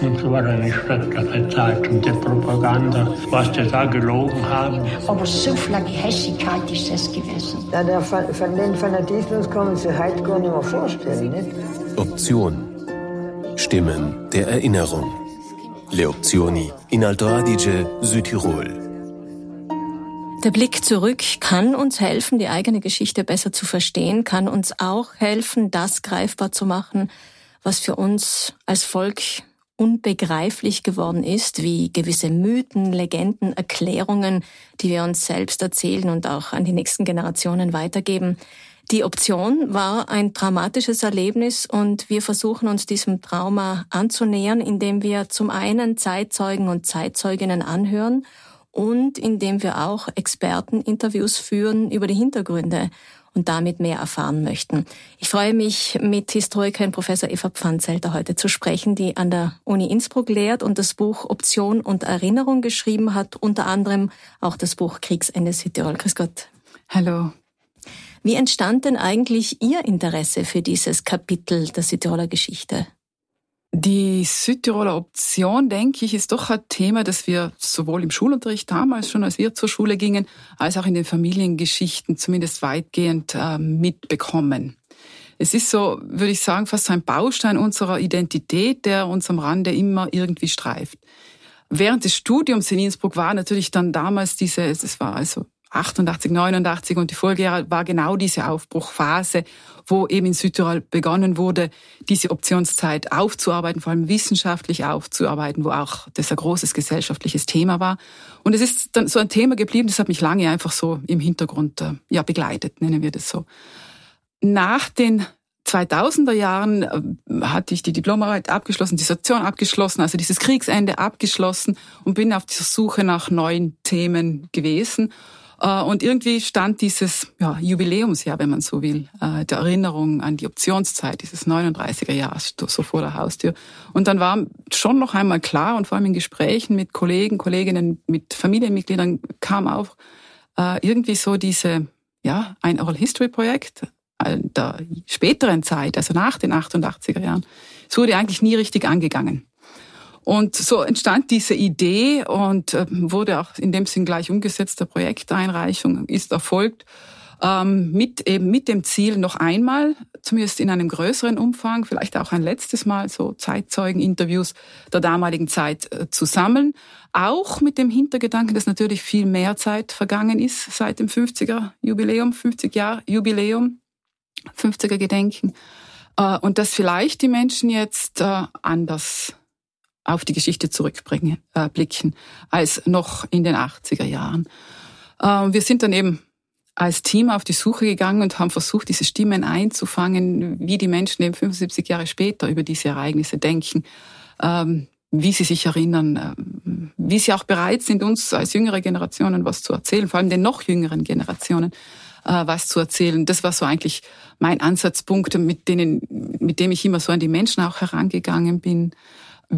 Und so war eine schreckliche Zeit und die Propaganda, was die da gelogen haben. Aber so viel Hässigkeit ist es gewesen. Ja, der, von den Fanatismus kann man sich heute gar nicht mehr vorstellen. Nicht? Option. Stimmen der Erinnerung. Le Opzioni in Alto Adige, Südtirol. Der Blick zurück kann uns helfen, die eigene Geschichte besser zu verstehen, kann uns auch helfen, das greifbar zu machen, was für uns als Volk unbegreiflich geworden ist, wie gewisse Mythen, Legenden, Erklärungen, die wir uns selbst erzählen und auch an die nächsten Generationen weitergeben. Die Option war ein traumatisches Erlebnis und wir versuchen uns diesem Trauma anzunähern, indem wir zum einen Zeitzeugen und Zeitzeuginnen anhören und indem wir auch Experteninterviews führen über die Hintergründe und damit mehr erfahren möchten. Ich freue mich, mit Historikerin Professor Eva Pfannzelter heute zu sprechen, die an der Uni Innsbruck lehrt und das Buch Option und Erinnerung geschrieben hat, unter anderem auch das Buch Kriegsende Südtirol. Grüß Gott. Hallo. Wie entstand denn eigentlich Ihr Interesse für dieses Kapitel der Südtiroler Geschichte? Die Südtiroler Option, denke ich, ist doch ein Thema, das wir sowohl im Schulunterricht damals schon, als wir zur Schule gingen, als auch in den Familiengeschichten zumindest weitgehend äh, mitbekommen. Es ist so, würde ich sagen, fast ein Baustein unserer Identität, der uns am Rande immer irgendwie streift. Während des Studiums in Innsbruck war natürlich dann damals diese, es war also 88, 89 und die Folgejahre war genau diese Aufbruchphase, wo eben in Südtirol begonnen wurde, diese Optionszeit aufzuarbeiten, vor allem wissenschaftlich aufzuarbeiten, wo auch das ein großes gesellschaftliches Thema war. Und es ist dann so ein Thema geblieben, das hat mich lange einfach so im Hintergrund äh, ja, begleitet, nennen wir das so. Nach den 2000er Jahren äh, hatte ich die Diplomarbeit abgeschlossen, Dissertation abgeschlossen, also dieses Kriegsende abgeschlossen und bin auf dieser Suche nach neuen Themen gewesen und irgendwie stand dieses ja, Jubiläumsjahr, wenn man so will, äh, der Erinnerung an die Optionszeit, dieses 39er Jahr so vor der Haustür. Und dann war schon noch einmal klar und vor allem in Gesprächen mit Kollegen, Kolleginnen, mit Familienmitgliedern kam auch äh, irgendwie so diese, ja, ein Oral History Projekt der späteren Zeit, also nach den 88er Jahren. Es wurde eigentlich nie richtig angegangen. Und so entstand diese Idee und äh, wurde auch in dem Sinn gleich umgesetzt. Der Projekteinreichung ist erfolgt ähm, mit eben mit dem Ziel noch einmal, zumindest in einem größeren Umfang, vielleicht auch ein letztes Mal so Zeitzeugeninterviews der damaligen Zeit äh, zu sammeln. Auch mit dem Hintergedanken, dass natürlich viel mehr Zeit vergangen ist seit dem 50er Jubiläum, 50 Jahr Jubiläum, 50er Gedenken. Äh, und dass vielleicht die Menschen jetzt anders auf die Geschichte zurückblicken äh, blicken, als noch in den 80er Jahren. Äh, wir sind dann eben als Team auf die Suche gegangen und haben versucht, diese Stimmen einzufangen, wie die Menschen eben 75 Jahre später über diese Ereignisse denken, ähm, wie sie sich erinnern, äh, wie sie auch bereit sind, uns als jüngere Generationen was zu erzählen, vor allem den noch jüngeren Generationen äh, was zu erzählen. Das war so eigentlich mein Ansatzpunkt, mit denen, mit dem ich immer so an die Menschen auch herangegangen bin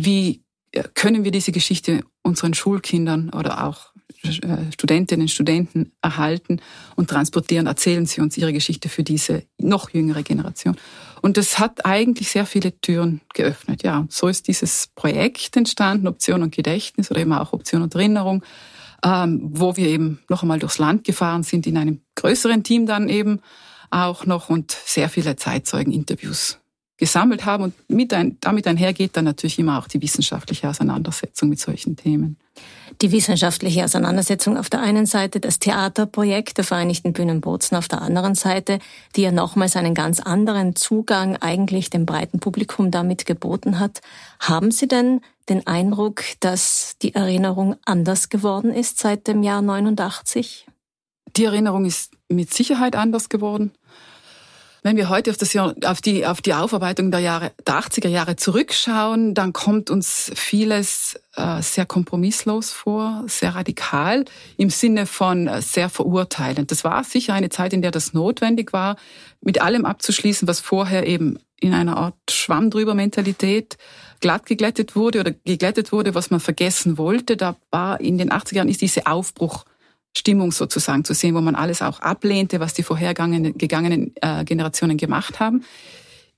wie äh, können wir diese Geschichte unseren Schulkindern oder auch äh, Studentinnen, Studenten erhalten und transportieren, erzählen sie uns ihre Geschichte für diese noch jüngere Generation. Und das hat eigentlich sehr viele Türen geöffnet. Ja, so ist dieses Projekt entstanden, Option und Gedächtnis oder eben auch Option und Erinnerung, ähm, wo wir eben noch einmal durchs Land gefahren sind, in einem größeren Team dann eben auch noch und sehr viele Zeitzeugeninterviews gesammelt haben. Und mit ein, damit einhergeht dann natürlich immer auch die wissenschaftliche Auseinandersetzung mit solchen Themen. Die wissenschaftliche Auseinandersetzung auf der einen Seite, das Theaterprojekt der Vereinigten Bühnen Bozen auf der anderen Seite, die ja nochmals einen ganz anderen Zugang eigentlich dem breiten Publikum damit geboten hat. Haben Sie denn den Eindruck, dass die Erinnerung anders geworden ist seit dem Jahr 89? Die Erinnerung ist mit Sicherheit anders geworden. Wenn wir heute auf, das, auf, die, auf die Aufarbeitung der, Jahre, der 80er Jahre zurückschauen, dann kommt uns vieles äh, sehr kompromisslos vor, sehr radikal, im Sinne von äh, sehr verurteilend. Das war sicher eine Zeit, in der das notwendig war, mit allem abzuschließen, was vorher eben in einer Art Schwamm drüber Mentalität glatt geglättet wurde oder geglättet wurde, was man vergessen wollte. Da war in den 80er Jahren ist diese Aufbruch Stimmung sozusagen zu sehen, wo man alles auch ablehnte, was die vorhergegangenen äh, Generationen gemacht haben.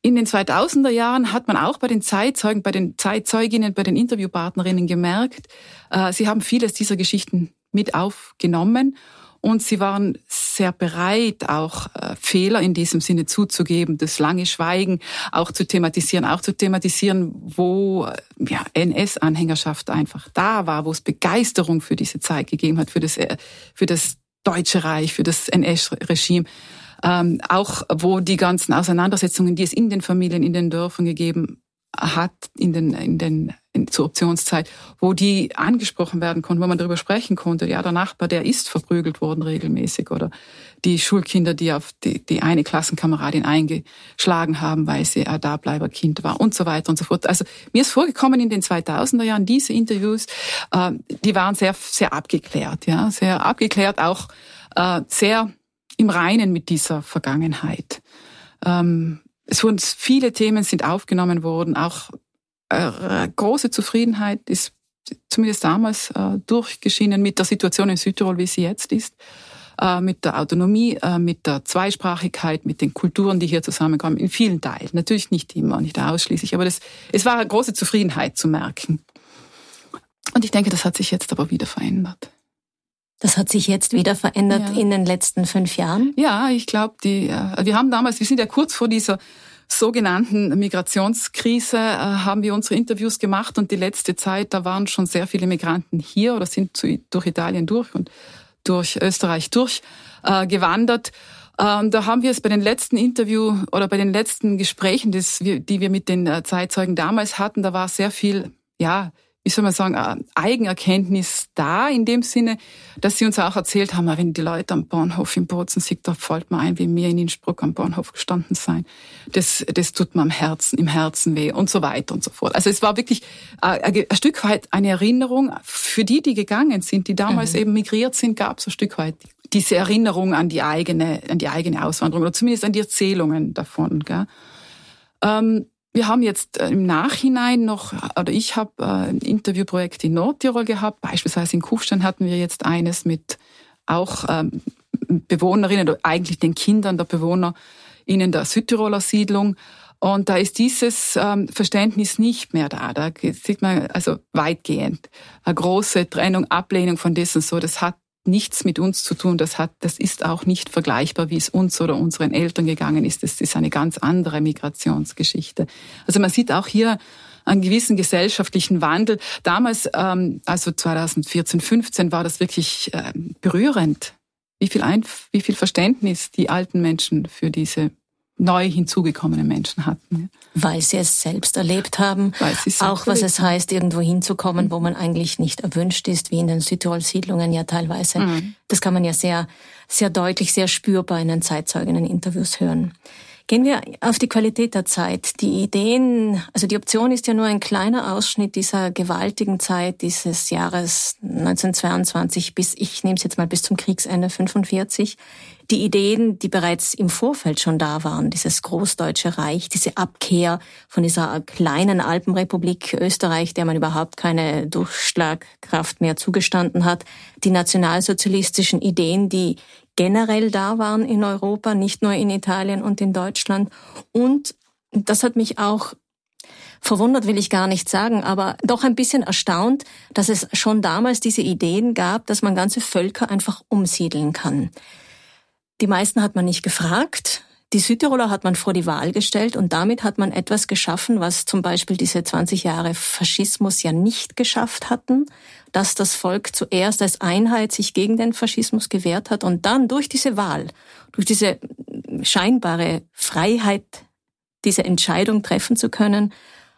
in den 2000er Jahren hat man auch bei den Zeitzeugen, bei den Zeitzeuginnen, bei den Interviewpartnerinnen gemerkt, äh, sie haben vieles dieser Geschichten mit aufgenommen und sie waren sehr bereit, auch äh, Fehler in diesem Sinne zuzugeben, das lange Schweigen auch zu thematisieren, auch zu thematisieren, wo äh, ja, NS-Anhängerschaft einfach da war, wo es Begeisterung für diese Zeit gegeben hat, für das, äh, für das Deutsche Reich, für das NS-Regime. Ähm, auch wo die ganzen Auseinandersetzungen, die es in den Familien, in den Dörfern gegeben hat, in den, in den in, zur Optionszeit, wo die angesprochen werden konnten, wo man darüber sprechen konnte. Ja, der Nachbar, der ist verprügelt worden regelmäßig oder die Schulkinder, die auf die, die eine Klassenkameradin eingeschlagen haben, weil sie ein Dableiberkind war und so weiter und so fort. Also mir ist vorgekommen in den 2000er Jahren diese Interviews, äh, die waren sehr sehr abgeklärt, ja, sehr abgeklärt, auch äh, sehr im Reinen mit dieser Vergangenheit. Ähm, es wurden viele Themen sind aufgenommen worden, auch äh, große Zufriedenheit ist zumindest damals äh, durchgeschienen mit der Situation in Südtirol, wie sie jetzt ist, äh, mit der Autonomie, äh, mit der Zweisprachigkeit, mit den Kulturen, die hier zusammenkommen, in vielen Teilen. Natürlich nicht immer, nicht ausschließlich, aber das, es war eine große Zufriedenheit zu merken. Und ich denke, das hat sich jetzt aber wieder verändert. Das hat sich jetzt wieder verändert ja. in den letzten fünf Jahren? Ja, ich glaube, die, wir haben damals, wir sind ja kurz vor dieser sogenannten Migrationskrise äh, haben wir unsere Interviews gemacht und die letzte Zeit, da waren schon sehr viele Migranten hier oder sind zu, durch Italien durch und durch Österreich durchgewandert. Äh, ähm, da haben wir es bei den letzten Interview oder bei den letzten Gesprächen, das die wir mit den äh, Zeitzeugen damals hatten, da war sehr viel, ja, wie soll man sagen, Eigenerkenntnis da, in dem Sinne, dass sie uns auch erzählt haben, wenn die Leute am Bahnhof in Bozen sind, da fällt mir ein, wie wir in Innsbruck am Bahnhof gestanden sein. Das, das tut mir am Herzen, im Herzen weh und so weiter und so fort. Also es war wirklich äh, ein Stück weit eine Erinnerung für die, die gegangen sind, die damals mhm. eben migriert sind, gab es ein Stück weit diese Erinnerung an die eigene, an die eigene Auswanderung oder zumindest an die Erzählungen davon. Gell? Ähm, wir haben jetzt äh, im Nachhinein noch, oder ich habe äh, ein Interviewprojekt in Nordtirol gehabt, beispielsweise in Kufstein hatten wir jetzt eines mit auch ähm, Bewohnerinnen, oder eigentlich den Kindern der Bewohner in der Südtiroler Siedlung. Und da ist dieses ähm, Verständnis nicht mehr da. Da sieht man also weitgehend eine große Trennung, Ablehnung von dessen so. Das hat nichts mit uns zu tun. Das hat, das ist auch nicht vergleichbar, wie es uns oder unseren Eltern gegangen ist. Das ist eine ganz andere Migrationsgeschichte. Also man sieht auch hier einen gewissen gesellschaftlichen Wandel. Damals, ähm, also 2014, 15, war das wirklich äh, berührend, wie viel, Einf wie viel Verständnis die alten Menschen für diese neu hinzugekommene Menschen hatten. Weil sie es selbst erlebt haben. Weil sie es auch was es heißt, irgendwo hinzukommen, mhm. wo man eigentlich nicht erwünscht ist, wie in den Südtirol-Siedlungen ja teilweise. Mhm. Das kann man ja sehr, sehr deutlich, sehr spürbar in den Zeitzeuginnen-Interviews hören. Gehen wir auf die Qualität der Zeit. Die Ideen, also die Option ist ja nur ein kleiner Ausschnitt dieser gewaltigen Zeit dieses Jahres 1922 bis, ich nehme es jetzt mal bis zum Kriegsende 45 die Ideen, die bereits im Vorfeld schon da waren, dieses Großdeutsche Reich, diese Abkehr von dieser kleinen Alpenrepublik Österreich, der man überhaupt keine Durchschlagkraft mehr zugestanden hat, die nationalsozialistischen Ideen, die generell da waren in Europa, nicht nur in Italien und in Deutschland. Und das hat mich auch verwundert will ich gar nicht sagen, aber doch ein bisschen erstaunt, dass es schon damals diese Ideen gab, dass man ganze Völker einfach umsiedeln kann. Die meisten hat man nicht gefragt. Die Südtiroler hat man vor die Wahl gestellt und damit hat man etwas geschaffen, was zum Beispiel diese 20 Jahre Faschismus ja nicht geschafft hatten, dass das Volk zuerst als Einheit sich gegen den Faschismus gewehrt hat und dann durch diese Wahl, durch diese scheinbare Freiheit, diese Entscheidung treffen zu können,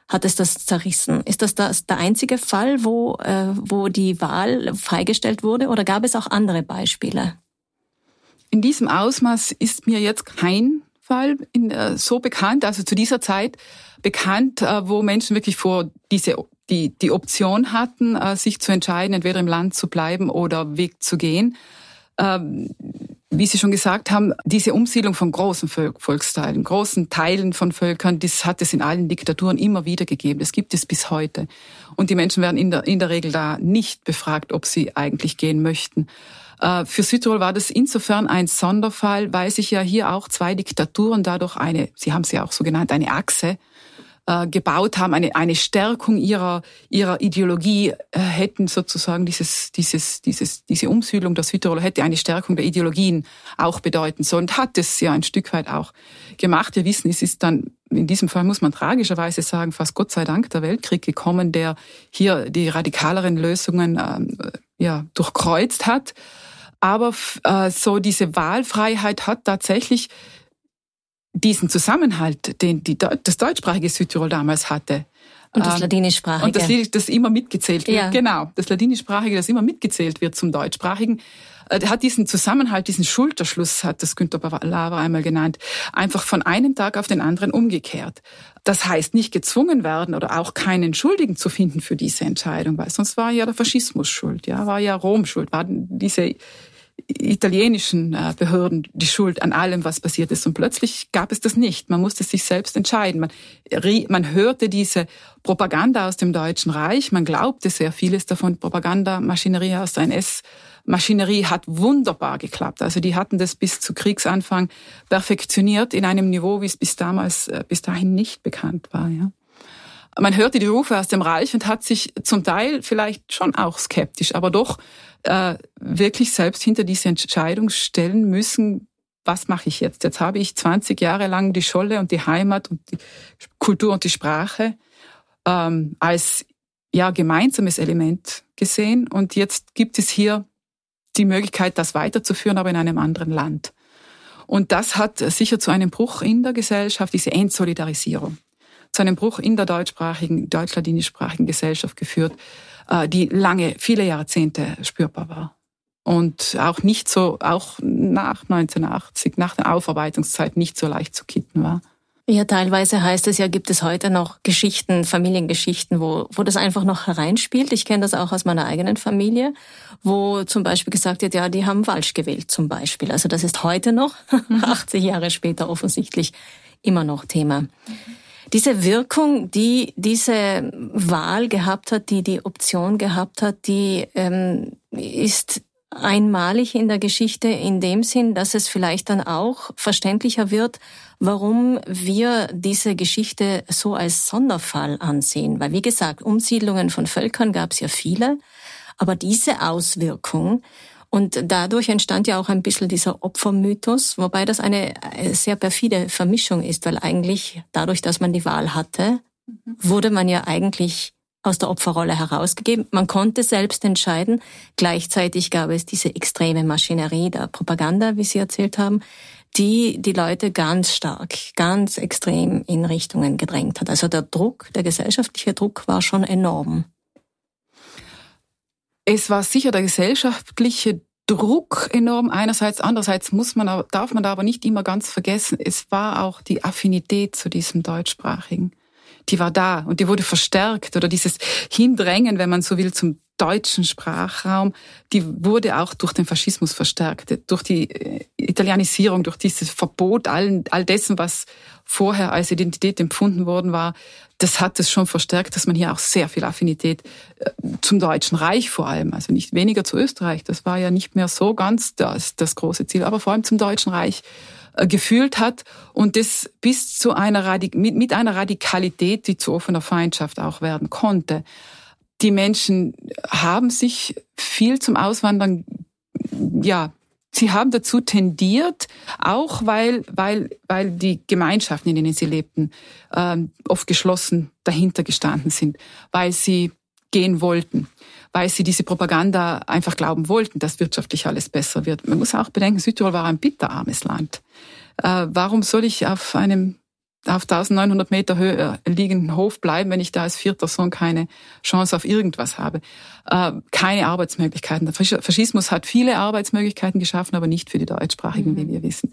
hat es das zerrissen. Ist das, das der einzige Fall, wo, äh, wo die Wahl freigestellt wurde oder gab es auch andere Beispiele? In diesem Ausmaß ist mir jetzt kein Fall in, äh, so bekannt, also zu dieser Zeit bekannt, äh, wo Menschen wirklich vor diese die, die Option hatten, äh, sich zu entscheiden, entweder im Land zu bleiben oder Weg zu gehen. Ähm, wie Sie schon gesagt haben, diese Umsiedlung von großen Volksteilen, großen Teilen von Völkern, das hat es in allen Diktaturen immer wieder gegeben. Das gibt es bis heute. Und die Menschen werden in der, in der Regel da nicht befragt, ob sie eigentlich gehen möchten. Äh, für Südtirol war das insofern ein Sonderfall, weil sich ja hier auch zwei Diktaturen dadurch eine, Sie haben es ja auch so genannt, eine Achse äh, gebaut haben, eine, eine Stärkung ihrer, ihrer Ideologie äh, hätten sozusagen dieses, dieses, dieses, diese Umsiedlung der Südtiroler hätte eine Stärkung der Ideologien auch bedeuten sollen und hat es ja ein Stück weit auch gemacht. Wir wissen, es ist dann in diesem Fall muss man tragischerweise sagen, fast Gott sei Dank der Weltkrieg gekommen, der hier die radikaleren Lösungen ähm, ja, durchkreuzt hat. Aber äh, so diese Wahlfreiheit hat tatsächlich diesen Zusammenhalt, den die, das deutschsprachige Südtirol damals hatte. Und das ähm, Ladinischsprachige. Und das, das immer mitgezählt wird. Ja. Genau, das Ladinischsprachige, das immer mitgezählt wird zum Deutschsprachigen, äh, hat diesen Zusammenhalt, diesen Schulterschluss, hat das Günter Lava einmal genannt, einfach von einem Tag auf den anderen umgekehrt. Das heißt, nicht gezwungen werden oder auch keinen Schuldigen zu finden für diese Entscheidung, weil sonst war ja der Faschismus schuld, ja, war ja Rom schuld, war diese italienischen äh, Behörden die Schuld an allem, was passiert ist. Und plötzlich gab es das nicht. Man musste sich selbst entscheiden. Man, man hörte diese Propaganda aus dem Deutschen Reich. Man glaubte sehr vieles davon. Propagandamaschinerie aus der NS-Maschinerie hat wunderbar geklappt. Also die hatten das bis zu Kriegsanfang perfektioniert in einem Niveau, wie es bis damals, äh, bis dahin nicht bekannt war. Ja. Man hörte die Rufe aus dem Reich und hat sich zum Teil vielleicht schon auch skeptisch, aber doch äh, wirklich selbst hinter diese Entscheidung stellen müssen, was mache ich jetzt? Jetzt habe ich 20 Jahre lang die Scholle und die Heimat und die Kultur und die Sprache ähm, als ja gemeinsames Element gesehen und jetzt gibt es hier die Möglichkeit, das weiterzuführen, aber in einem anderen Land. Und das hat sicher zu einem Bruch in der Gesellschaft, diese Entsolidarisierung zu einem Bruch in der deutschsprachigen, deutsch-ladinischsprachigen Gesellschaft geführt, die lange, viele Jahrzehnte spürbar war. Und auch nicht so, auch nach 1980, nach der Aufarbeitungszeit nicht so leicht zu kitten war. Ja, teilweise heißt es ja, gibt es heute noch Geschichten, Familiengeschichten, wo, wo das einfach noch hereinspielt. Ich kenne das auch aus meiner eigenen Familie, wo zum Beispiel gesagt wird, ja, die haben falsch gewählt zum Beispiel. Also das ist heute noch, 80 Jahre später offensichtlich, immer noch Thema. Diese Wirkung, die diese Wahl gehabt hat, die die Option gehabt hat, die ähm, ist einmalig in der Geschichte in dem Sinn, dass es vielleicht dann auch verständlicher wird, warum wir diese Geschichte so als Sonderfall ansehen. Weil, wie gesagt, Umsiedlungen von Völkern gab es ja viele, aber diese Auswirkung und dadurch entstand ja auch ein bisschen dieser Opfermythos, wobei das eine äh, sehr perfide Vermischung ist, weil eigentlich dadurch, dass man die Wahl hatte, wurde man ja eigentlich aus der Opferrolle herausgegeben. Man konnte selbst entscheiden. Gleichzeitig gab es diese extreme Maschinerie der Propaganda, wie Sie erzählt haben, die die Leute ganz stark, ganz extrem in Richtungen gedrängt hat. Also der Druck, der gesellschaftliche Druck war schon enorm. Es war sicher der gesellschaftliche Druck enorm einerseits, andererseits muss man, darf man da aber nicht immer ganz vergessen, es war auch die Affinität zu diesem deutschsprachigen. Die war da und die wurde verstärkt oder dieses Hindrängen, wenn man so will, zum deutschen Sprachraum, die wurde auch durch den Faschismus verstärkt, durch die äh, Italianisierung, durch dieses Verbot all, all dessen, was vorher als Identität empfunden worden war, das hat es schon verstärkt, dass man hier auch sehr viel Affinität äh, zum Deutschen Reich vor allem, also nicht weniger zu Österreich, das war ja nicht mehr so ganz das, das große Ziel, aber vor allem zum Deutschen Reich äh, gefühlt hat. Und das bis zu einer mit, mit einer Radikalität, die zu offener Feindschaft auch werden konnte. Die Menschen haben sich viel zum Auswandern, ja, sie haben dazu tendiert, auch weil, weil, weil die Gemeinschaften, in denen sie lebten, ähm, oft geschlossen dahinter gestanden sind, weil sie gehen wollten, weil sie diese Propaganda einfach glauben wollten, dass wirtschaftlich alles besser wird. Man muss auch bedenken, Südtirol war ein bitterarmes Land. Äh, warum soll ich auf einem auf 1900 Meter Höhe äh, liegenden Hof bleiben, wenn ich da als vierter Sohn keine Chance auf irgendwas habe. Äh, keine Arbeitsmöglichkeiten. Der Faschismus hat viele Arbeitsmöglichkeiten geschaffen, aber nicht für die Deutschsprachigen, mhm. wie wir wissen.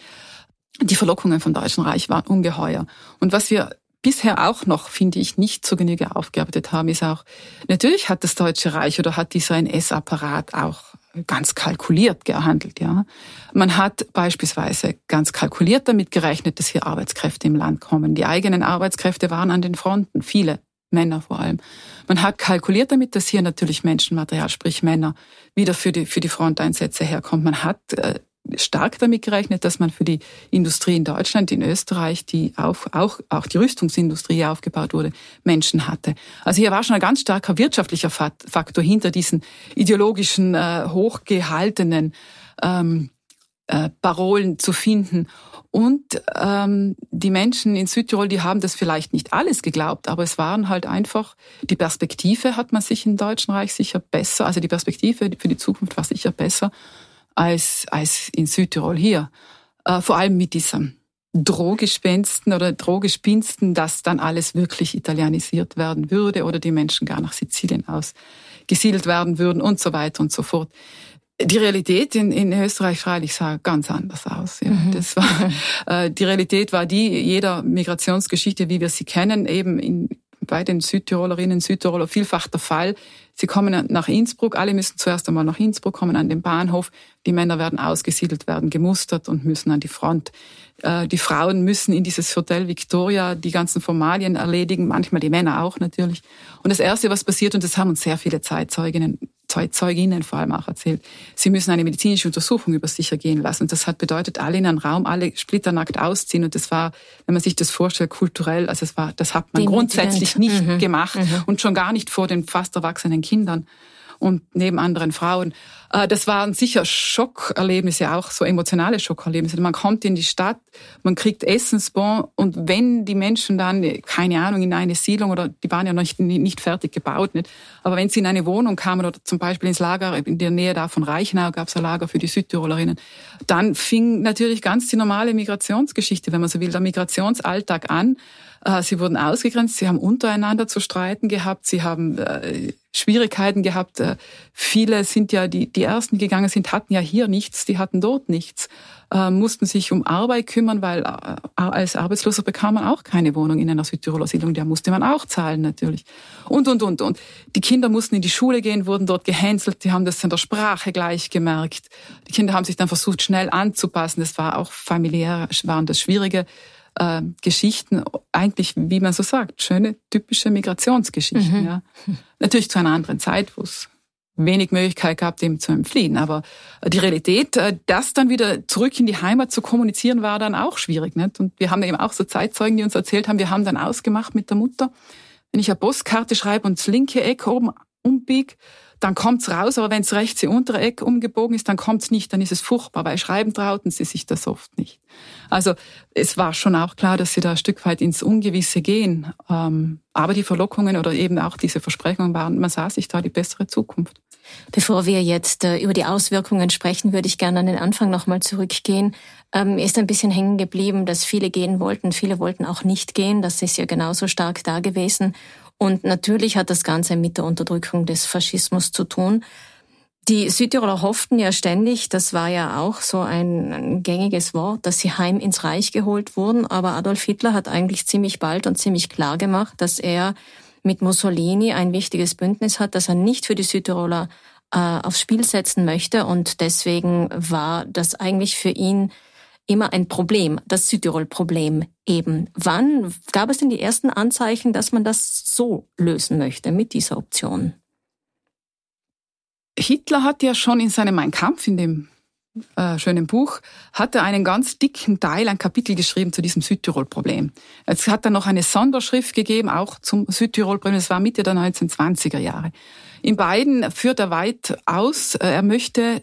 Die Verlockungen vom Deutschen Reich waren ungeheuer. Und was wir bisher auch noch, finde ich, nicht zur Genüge aufgearbeitet haben, ist auch, natürlich hat das Deutsche Reich oder hat dieser NS-Apparat auch ganz kalkuliert gehandelt, ja. Man hat beispielsweise ganz kalkuliert damit gerechnet, dass hier Arbeitskräfte im Land kommen. Die eigenen Arbeitskräfte waren an den Fronten, viele Männer vor allem. Man hat kalkuliert damit, dass hier natürlich Menschenmaterial, sprich Männer, wieder für die, für die Fronteinsätze herkommt. Man hat äh, stark damit gerechnet, dass man für die Industrie in Deutschland, in Österreich, die auch, auch, auch die Rüstungsindustrie aufgebaut wurde, Menschen hatte. Also hier war schon ein ganz starker wirtschaftlicher Faktor hinter diesen ideologischen, äh, hochgehaltenen ähm, äh, Parolen zu finden. Und ähm, die Menschen in Südtirol, die haben das vielleicht nicht alles geglaubt, aber es waren halt einfach, die Perspektive hat man sich im Deutschen Reich sicher besser, also die Perspektive für die Zukunft war sicher besser als, als in Südtirol hier. Äh, vor allem mit diesem Drohgespensten oder Drohgespinsten, dass dann alles wirklich italienisiert werden würde oder die Menschen gar nach Sizilien ausgesiedelt werden würden und so weiter und so fort. Die Realität in, in Österreich freilich sah ganz anders aus. Ja. Mhm. Das war, äh, die Realität war die jeder Migrationsgeschichte, wie wir sie kennen, eben in, bei den Südtirolerinnen, Südtiroler vielfach der Fall. Sie kommen nach Innsbruck, alle müssen zuerst einmal nach Innsbruck, kommen an den Bahnhof, die Männer werden ausgesiedelt, werden gemustert und müssen an die Front. Äh, die Frauen müssen in dieses Hotel Victoria die ganzen Formalien erledigen, manchmal die Männer auch natürlich. Und das Erste, was passiert, und das haben uns sehr viele Zeitzeuginnen Zeuginnen vor allem auch erzählt. Sie müssen eine medizinische Untersuchung über sich ergehen lassen. Und das hat bedeutet, alle in einem Raum, alle splitternackt ausziehen. Und das war, wenn man sich das vorstellt, kulturell, also es war, das hat man grundsätzlich nicht mhm. gemacht mhm. und schon gar nicht vor den fast erwachsenen Kindern und neben anderen Frauen. Äh, das waren sicher Schockerlebnisse, auch so emotionale Schockerlebnisse. Man kommt in die Stadt, man kriegt Essensbon und wenn die Menschen dann, keine Ahnung, in eine Siedlung oder die waren ja noch nicht, nicht fertig gebaut, nicht? aber wenn sie in eine Wohnung kamen oder zum Beispiel ins Lager in der Nähe da von Reichenau gab es ein Lager für die Südtirolerinnen, dann fing natürlich ganz die normale Migrationsgeschichte, wenn man so will, der Migrationsalltag an. Äh, sie wurden ausgegrenzt, sie haben untereinander zu streiten gehabt, sie haben äh, Schwierigkeiten gehabt. Äh, viele sind ja, die, die ersten gegangen sind, hatten ja hier nichts, die hatten dort nichts, äh, mussten sich um Arbeit kümmern, weil äh, als Arbeitsloser bekam man auch keine Wohnung in einer Südtiroler Siedlung, der musste man auch zahlen natürlich. Und, und, und, und. Die Kinder mussten in die Schule gehen, wurden dort gehänselt, die haben das in der Sprache gleich gemerkt. Die Kinder haben sich dann versucht, schnell anzupassen. Das war auch familiär, waren das schwierige äh, Geschichten, eigentlich, wie man so sagt, schöne, typische Migrationsgeschichten. Mhm. Ja. Natürlich zu einer anderen Zeit, wo es wenig Möglichkeit gab, dem zu entfliehen. Aber die Realität, äh, das dann wieder zurück in die Heimat zu kommunizieren, war dann auch schwierig. Nicht? Und wir haben eben auch so Zeitzeugen, die uns erzählt haben, wir haben dann ausgemacht mit der Mutter, wenn ich eine Postkarte schreibe und das linke Eck oben umbiege, dann kommt's raus, aber wenn's rechts im untere Eck umgebogen ist, dann kommt's nicht, dann ist es furchtbar, weil schreiben trauten sie sich das oft nicht. Also es war schon auch klar, dass sie da ein Stück weit ins Ungewisse gehen. Ähm, aber die Verlockungen oder eben auch diese Versprechungen waren, man sah sich da die bessere Zukunft. Bevor wir jetzt äh, über die Auswirkungen sprechen, würde ich gerne an den Anfang nochmal zurückgehen. Ähm, ist ein bisschen hängen geblieben, dass viele gehen wollten, viele wollten auch nicht gehen. Das ist ja genauso stark da gewesen. Und natürlich hat das Ganze mit der Unterdrückung des Faschismus zu tun. Die Südtiroler hofften ja ständig, das war ja auch so ein, gängiges Wort, dass sie heim ins Reich geholt wurden. Aber Adolf Hitler hat eigentlich ziemlich bald und ziemlich klar gemacht, dass er mit Mussolini ein wichtiges Bündnis hat, dass er nicht für die Südtiroler äh, aufs Spiel setzen möchte. Und deswegen war das eigentlich für ihn immer ein Problem, das Südtirol-Problem eben. Wann gab es denn die ersten Anzeichen, dass man das so lösen möchte mit dieser Option? Hitler hat ja schon in seinem Mein Kampf, in dem äh, schönen Buch, hat er einen ganz dicken Teil, ein Kapitel geschrieben zu diesem Südtirol-Problem. Jetzt hat er noch eine Sonderschrift gegeben, auch zum Südtirol-Problem. Das war Mitte der 1920er Jahre. In beiden führt er weit aus, äh, er möchte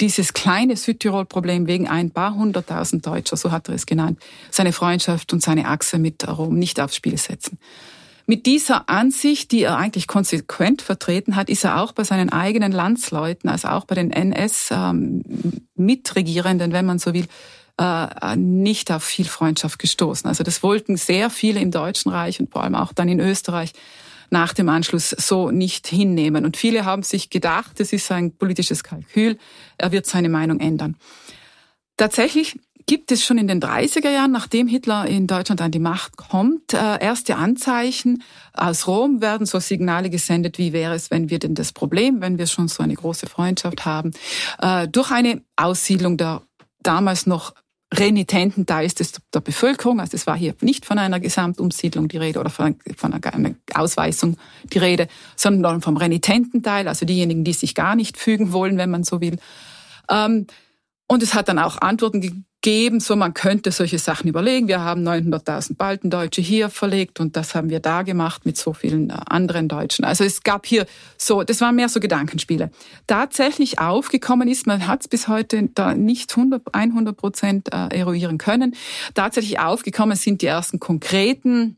dieses kleine Südtirol-Problem wegen ein paar hunderttausend Deutscher, so hat er es genannt, seine Freundschaft und seine Achse mit Rom nicht aufs Spiel setzen. Mit dieser Ansicht, die er eigentlich konsequent vertreten hat, ist er auch bei seinen eigenen Landsleuten, also auch bei den NS-Mitregierenden, ähm, wenn man so will, äh, nicht auf viel Freundschaft gestoßen. Also das wollten sehr viele im Deutschen Reich und vor allem auch dann in Österreich nach dem Anschluss so nicht hinnehmen. Und viele haben sich gedacht, es ist ein politisches Kalkül, er wird seine Meinung ändern. Tatsächlich gibt es schon in den 30er Jahren, nachdem Hitler in Deutschland an die Macht kommt, äh, erste Anzeichen. Aus Rom werden so Signale gesendet, wie wäre es, wenn wir denn das Problem, wenn wir schon so eine große Freundschaft haben, äh, durch eine Aussiedlung der damals noch Renitententeils der Bevölkerung. Also es war hier nicht von einer Gesamtumsiedlung die Rede oder von einer Ausweisung die Rede, sondern vom Renitententeil, also diejenigen, die sich gar nicht fügen wollen, wenn man so will. Ähm, und es hat dann auch Antworten gegeben, so man könnte solche Sachen überlegen. Wir haben 900.000 Baltendeutsche hier verlegt und das haben wir da gemacht mit so vielen äh, anderen Deutschen. Also es gab hier so, das waren mehr so Gedankenspiele. Tatsächlich aufgekommen ist, man hat es bis heute da nicht 100, 100 Prozent äh, eruieren können. Tatsächlich aufgekommen sind die ersten konkreten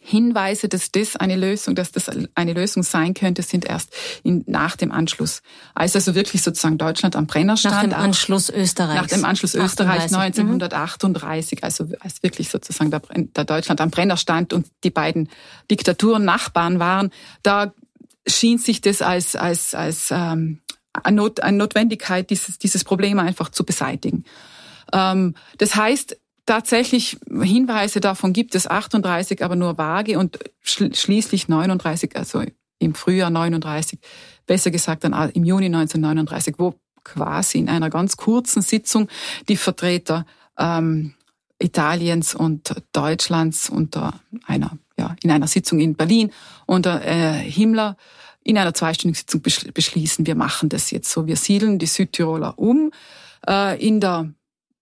Hinweise, dass das eine Lösung, dass das eine Lösung sein könnte, sind erst in, nach dem Anschluss. Als also wirklich sozusagen Deutschland am Brenner stand. Nach dem Anschluss Österreichs. Nach dem Anschluss Österreichs 1938, mhm. also als wirklich sozusagen der, der Deutschland am Brenner stand und die beiden Diktaturen Nachbarn waren, da schien sich das als, als, als ähm, eine, Not, eine Notwendigkeit, dieses, dieses Problem einfach zu beseitigen. Ähm, das heißt, Tatsächlich Hinweise davon gibt es 38, aber nur vage und schließlich 39, also im Frühjahr 39, besser gesagt dann im Juni 1939, wo quasi in einer ganz kurzen Sitzung die Vertreter ähm, Italiens und Deutschlands unter einer, ja, in einer Sitzung in Berlin unter äh, Himmler in einer zweistündigen Sitzung beschließen, wir machen das jetzt so. Wir siedeln die Südtiroler um. Äh, in der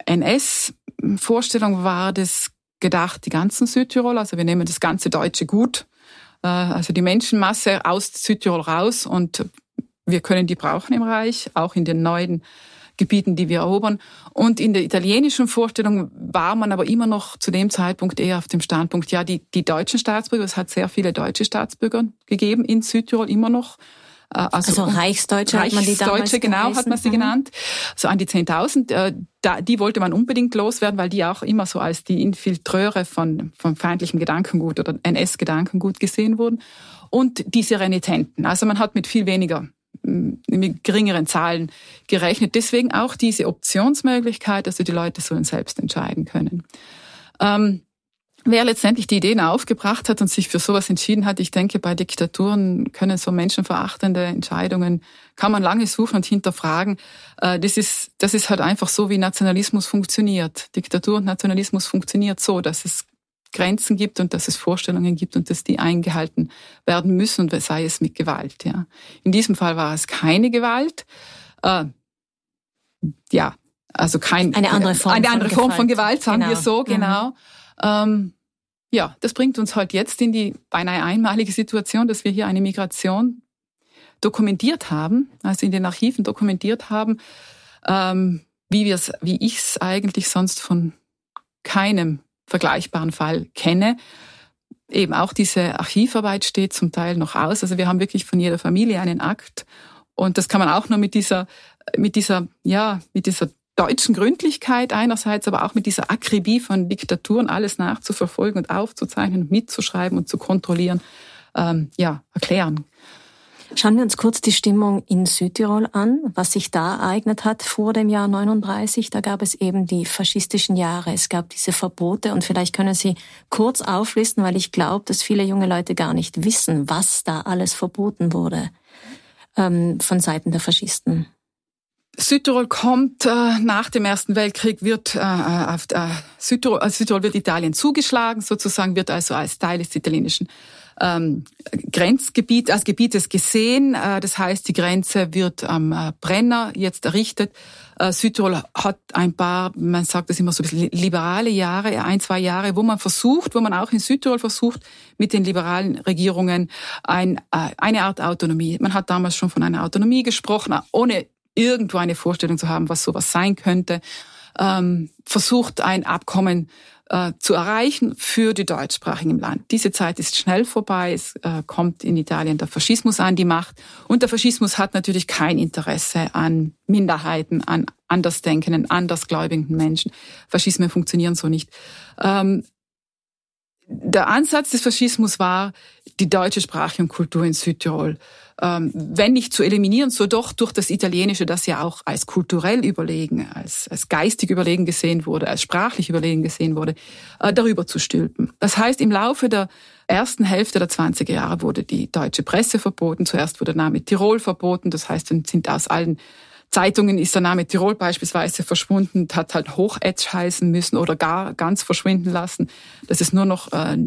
NS-Vorstellung war das gedacht, die ganzen Südtirol, also wir nehmen das ganze deutsche Gut, äh, also die Menschenmasse aus Südtirol raus und wir können die brauchen im Reich, auch in den neuen Gebieten, die wir erobern. Und in der italienischen Vorstellung war man aber immer noch zu dem Zeitpunkt eher auf dem Standpunkt, ja, die, die deutschen Staatsbürger, es hat sehr viele deutsche Staatsbürger gegeben in Südtirol immer noch, also, also Reichsdeutsche, hat man die damals genau geheißen. hat man sie mhm. genannt. So an die 10.000. Äh, da, die wollte man unbedingt loswerden, weil die auch immer so als die Infiltreure von, von feindlichem Gedankengut oder NS-Gedankengut gesehen wurden. Und diese Renitenten. Also man hat mit viel weniger mm, mit geringeren Zahlen gerechnet. Deswegen auch diese Optionsmöglichkeit, dass also die Leute sollen selbst entscheiden können. Ähm, Wer letztendlich die Ideen aufgebracht hat und sich für sowas entschieden hat, ich denke, bei Diktaturen können so menschenverachtende Entscheidungen, kann man lange suchen und hinterfragen. Äh, das ist, das ist halt einfach so, wie Nationalismus funktioniert. Diktatur und Nationalismus funktioniert so, dass es Grenzen gibt und dass es Vorstellungen gibt und dass die eingehalten werden müssen, und sei es mit Gewalt. Ja. In diesem Fall war es keine Gewalt. Äh, ja, also kein eine andere Form, eine andere Form von Gewalt, sagen genau. wir so genau. Mhm. Ähm, ja, das bringt uns halt jetzt in die beinahe einmalige Situation, dass wir hier eine Migration dokumentiert haben, also in den Archiven dokumentiert haben, ähm, wie wir es, wie ich es eigentlich sonst von keinem vergleichbaren Fall kenne. Eben auch diese Archivarbeit steht zum Teil noch aus. Also wir haben wirklich von jeder Familie einen Akt. Und das kann man auch nur mit dieser, mit dieser, ja, mit dieser deutschen Gründlichkeit einerseits, aber auch mit dieser Akribie von Diktaturen alles nachzuverfolgen und aufzuzeichnen, mitzuschreiben und zu kontrollieren, ähm, ja, erklären. Schauen wir uns kurz die Stimmung in Südtirol an, was sich da ereignet hat vor dem Jahr 39. Da gab es eben die faschistischen Jahre. Es gab diese Verbote und vielleicht können Sie kurz auflisten, weil ich glaube, dass viele junge Leute gar nicht wissen, was da alles verboten wurde ähm, von Seiten der Faschisten. Südtirol kommt äh, nach dem Ersten Weltkrieg, wird äh, auf äh, Südtirol, äh, Südtirol wird Italien zugeschlagen, sozusagen wird also als Teil des italienischen ähm, Grenzgebiet, als Gebietes gesehen. Äh, das heißt, die Grenze wird am äh, Brenner jetzt errichtet. Äh, Südtirol hat ein paar, man sagt das immer so ein bisschen liberale Jahre, ein, zwei Jahre, wo man versucht, wo man auch in Südtirol versucht, mit den liberalen Regierungen ein, äh, eine Art Autonomie. Man hat damals schon von einer Autonomie gesprochen, ohne irgendwo eine Vorstellung zu haben, was sowas sein könnte, ähm, versucht ein Abkommen äh, zu erreichen für die Deutschsprachigen im Land. Diese Zeit ist schnell vorbei. Es äh, kommt in Italien der Faschismus an die Macht. Und der Faschismus hat natürlich kein Interesse an Minderheiten, an andersdenkenden, andersgläubigen Menschen. Faschismen funktionieren so nicht. Ähm, der Ansatz des Faschismus war, die deutsche Sprache und Kultur in Südtirol wenn nicht zu eliminieren, so doch durch das Italienische, das ja auch als kulturell überlegen, als, als geistig überlegen gesehen wurde, als sprachlich überlegen gesehen wurde, äh, darüber zu stülpen. Das heißt, im Laufe der ersten Hälfte der 20er Jahre wurde die deutsche Presse verboten. Zuerst wurde der Name Tirol verboten. Das heißt, dann sind aus allen Zeitungen ist der Name Tirol beispielsweise verschwunden, hat halt Hochätsch heißen müssen oder gar ganz verschwinden lassen. Das ist nur noch äh,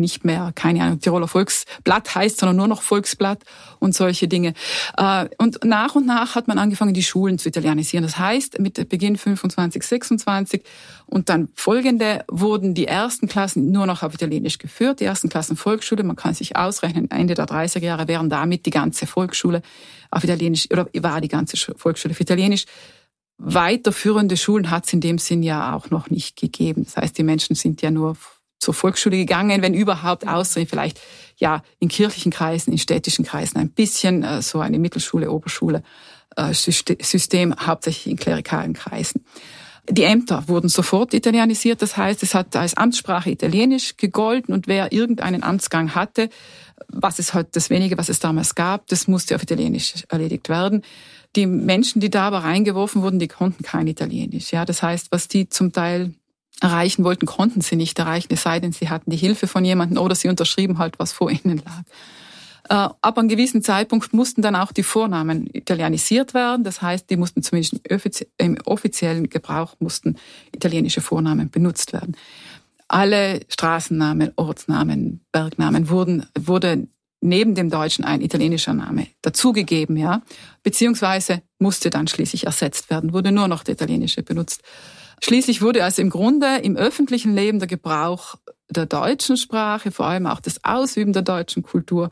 nicht mehr, keine Ahnung, Tiroler Volksblatt heißt, sondern nur noch Volksblatt und solche Dinge. Äh, und nach und nach hat man angefangen, die Schulen zu italienisieren. Das heißt, mit Beginn 25, 26 und dann folgende wurden die ersten Klassen nur noch auf Italienisch geführt, die ersten Klassen Volksschule. Man kann sich ausrechnen, Ende der 30er Jahre wären damit die ganze Volksschule auf Italienisch, oder war die ganze Volksschule auf Italienisch. Weiterführende Schulen hat es in dem Sinn ja auch noch nicht gegeben. Das heißt, die Menschen sind ja nur zur Volksschule gegangen, wenn überhaupt, außer vielleicht ja in kirchlichen Kreisen, in städtischen Kreisen ein bisschen äh, so eine Mittelschule, Oberschule äh, System, hauptsächlich in klerikalen Kreisen. Die Ämter wurden sofort italienisiert, das heißt, es hat als Amtssprache Italienisch gegolten und wer irgendeinen Amtsgang hatte, was es halt das wenige, was es damals gab, das musste auf Italienisch erledigt werden. Die Menschen, die da aber reingeworfen wurden, die konnten kein Italienisch. Ja, das heißt, was die zum Teil erreichen wollten, konnten sie nicht erreichen, es sei denn, sie hatten die Hilfe von jemandem oder sie unterschrieben halt, was vor ihnen lag. Äh, ab einem gewissen Zeitpunkt mussten dann auch die Vornamen italienisiert werden. Das heißt, die mussten zumindest im offiziellen Gebrauch mussten italienische Vornamen benutzt werden. Alle Straßennamen, Ortsnamen, Bergnamen wurden, wurde neben dem Deutschen ein italienischer Name dazugegeben, ja. Beziehungsweise musste dann schließlich ersetzt werden, wurde nur noch der italienische benutzt. Schließlich wurde also im Grunde im öffentlichen Leben der Gebrauch der deutschen Sprache, vor allem auch das Ausüben der deutschen Kultur,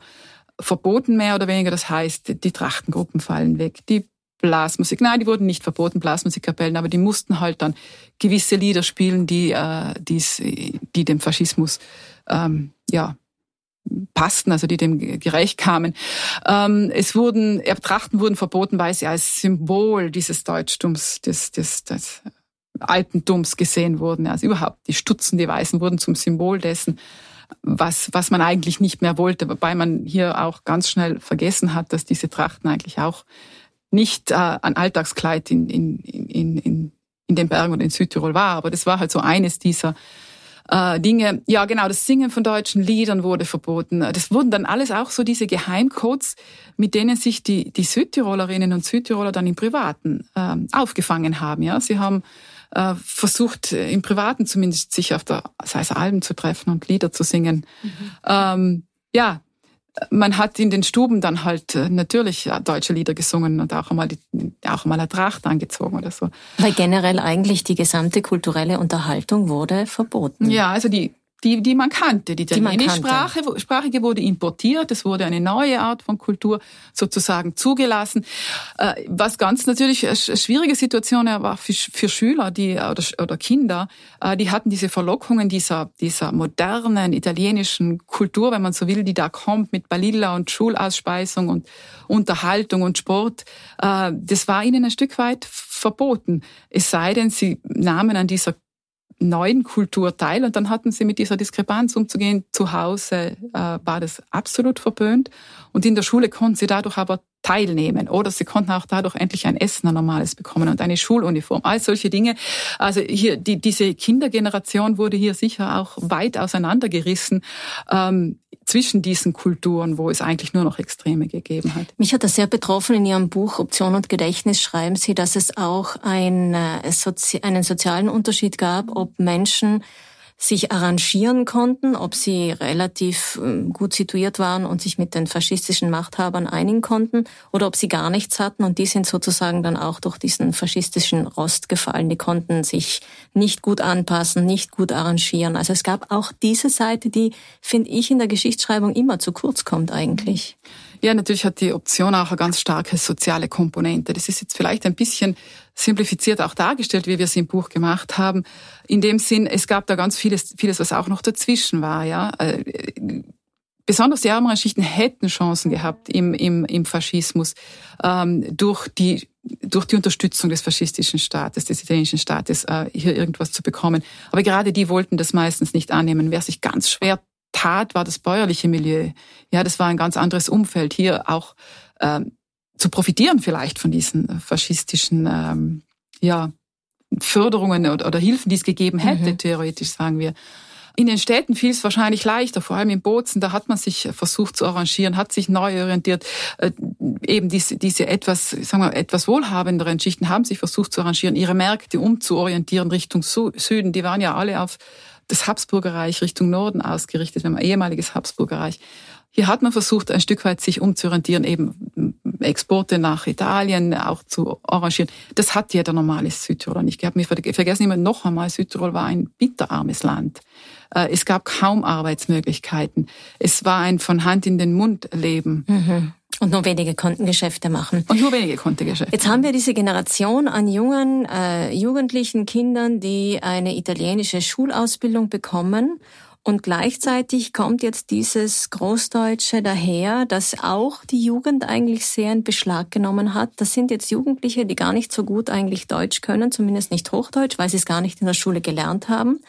verboten mehr oder weniger. Das heißt, die Trachtengruppen fallen weg, die Blasmusik, nein, die wurden nicht verboten, Blasmusikkapellen, aber die mussten halt dann gewisse Lieder spielen, die, äh, die's, die dem Faschismus ähm, ja, passten, also die dem gerecht kamen. Ähm, es wurden, Trachten wurden verboten, weil sie als Symbol dieses Deutschtums, des, des, des Altentums gesehen wurden. Also überhaupt die Stutzen, die Weißen wurden zum Symbol dessen, was, was man eigentlich nicht mehr wollte, wobei man hier auch ganz schnell vergessen hat, dass diese Trachten eigentlich auch nicht äh, ein Alltagskleid in, in, in, in, in den Bergen und in Südtirol war, aber das war halt so eines dieser äh, Dinge. Ja, genau, das Singen von deutschen Liedern wurde verboten. Das wurden dann alles auch so diese Geheimcodes, mit denen sich die, die Südtirolerinnen und Südtiroler dann im Privaten äh, aufgefangen haben. Ja, sie haben äh, versucht, im Privaten zumindest sich auf der, sei es Alben zu treffen und Lieder zu singen. Mhm. Ähm, ja, man hat in den Stuben dann halt äh, natürlich deutsche Lieder gesungen und auch einmal, die, auch einmal eine Tracht angezogen oder so. Weil generell eigentlich die gesamte kulturelle Unterhaltung wurde verboten. Ja, also die die, die man kannte. Die italienischsprachige wurde importiert, es wurde eine neue Art von Kultur sozusagen zugelassen. Äh, was ganz natürlich eine schwierige Situation war für, für Schüler die, oder, oder Kinder, äh, die hatten diese Verlockungen dieser, dieser modernen italienischen Kultur, wenn man so will, die da kommt mit Balilla und Schulausspeisung und Unterhaltung und Sport. Äh, das war ihnen ein Stück weit verboten. Es sei denn, sie nahmen an dieser neuen Kultur teil. Und dann hatten sie mit dieser Diskrepanz umzugehen. Zu Hause äh, war das absolut verböhnt. Und in der Schule konnten sie dadurch aber teilnehmen. Oder sie konnten auch dadurch endlich ein Essen, ein normales bekommen und eine Schuluniform. All solche Dinge. Also hier, die, diese Kindergeneration wurde hier sicher auch weit auseinandergerissen. Ähm, zwischen diesen Kulturen, wo es eigentlich nur noch Extreme gegeben hat. Mich hat das sehr betroffen. In Ihrem Buch Option und Gedächtnis schreiben Sie, dass es auch äh, einen sozialen Unterschied gab, ob Menschen sich arrangieren konnten, ob sie relativ ähm, gut situiert waren und sich mit den faschistischen Machthabern einigen konnten oder ob sie gar nichts hatten und die sind sozusagen dann auch durch diesen faschistischen Rost gefallen. Die konnten sich nicht gut anpassen, nicht gut arrangieren. Also es gab auch diese Seite, die, finde ich, in der Geschichtsschreibung immer zu kurz kommt eigentlich. Ja, natürlich hat die Option auch eine ganz starke soziale Komponente. Das ist jetzt vielleicht ein bisschen simplifiziert auch dargestellt, wie wir es im Buch gemacht haben. In dem Sinn, es gab da ganz vieles, vieles, was auch noch dazwischen war, ja. Äh, besonders die ärmeren Schichten hätten Chancen gehabt im, im, im Faschismus ähm, durch die durch die Unterstützung des faschistischen Staates, des italienischen Staates, äh, hier irgendwas zu bekommen. Aber gerade die wollten das meistens nicht annehmen. Wer sich ganz schwer tat, war das bäuerliche Milieu. Ja, das war ein ganz anderes Umfeld. Hier auch ähm, zu profitieren vielleicht von diesen faschistischen ähm, ja, Förderungen oder, oder Hilfen, die es gegeben hätte, mhm. theoretisch sagen wir. In den Städten fiel es wahrscheinlich leichter, vor allem in Bozen, da hat man sich versucht zu arrangieren, hat sich neu orientiert. Äh, eben diese, diese etwas, sagen wir, etwas wohlhabenderen Schichten haben sich versucht zu arrangieren, ihre Märkte umzuorientieren Richtung Süden. Die waren ja alle auf das Habsburgerreich Richtung Norden ausgerichtet, man ehemaliges Habsburgerreich. Hier hat man versucht, ein Stück weit sich umzuorientieren, eben Exporte nach Italien auch zu arrangieren. Das hat jeder normale Südtiroler nicht gehabt. Wir vergessen immer noch einmal, Südtirol war ein bitterarmes Land. Äh, es gab kaum Arbeitsmöglichkeiten. Es war ein von Hand in den Mund Leben. Mhm. Und nur wenige konnten Geschäfte machen. Und nur wenige konnten Geschäfte. Jetzt haben wir diese Generation an jungen, äh, jugendlichen Kindern, die eine italienische Schulausbildung bekommen. Und gleichzeitig kommt jetzt dieses Großdeutsche daher, das auch die Jugend eigentlich sehr in Beschlag genommen hat. Das sind jetzt Jugendliche, die gar nicht so gut eigentlich Deutsch können, zumindest nicht Hochdeutsch, weil sie es gar nicht in der Schule gelernt haben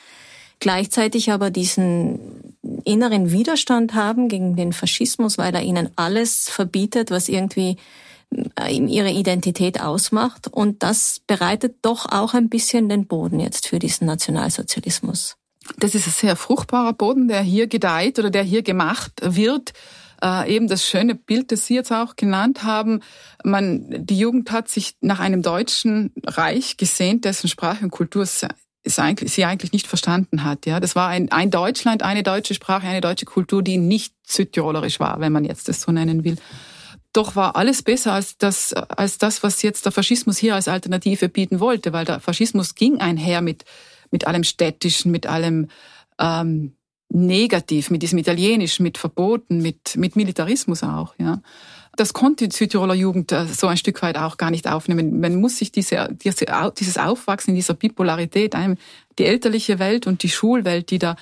gleichzeitig aber diesen inneren Widerstand haben gegen den Faschismus, weil er ihnen alles verbietet, was irgendwie äh, ihre Identität ausmacht. Und das bereitet doch auch ein bisschen den Boden jetzt für diesen Nationalsozialismus. Das ist ein sehr fruchtbarer Boden, der hier gedeiht oder der hier gemacht wird. Äh, eben das schöne Bild, das Sie jetzt auch genannt haben. Man, die Jugend hat sich nach einem deutschen Reich gesehnt, dessen Sprache und Kultur sie eigentlich nicht verstanden hat. Ja, das war ein, ein Deutschland, eine deutsche Sprache, eine deutsche Kultur, die nicht südtirolerisch war, wenn man jetzt das so nennen will. Doch war alles besser als das, als das, was jetzt der Faschismus hier als Alternative bieten wollte, weil der Faschismus ging einher mit, mit allem Städtischen, mit allem ähm, Negativ, mit diesem Italienischen, mit Verboten, mit, mit Militarismus auch. Ja das konnte die Südtiroler Jugend äh, so ein Stück weit auch gar nicht aufnehmen. Man muss sich diese, diese, dieses Aufwachsen in dieser Bipolarität, die elterliche Welt und die Schulwelt, die da,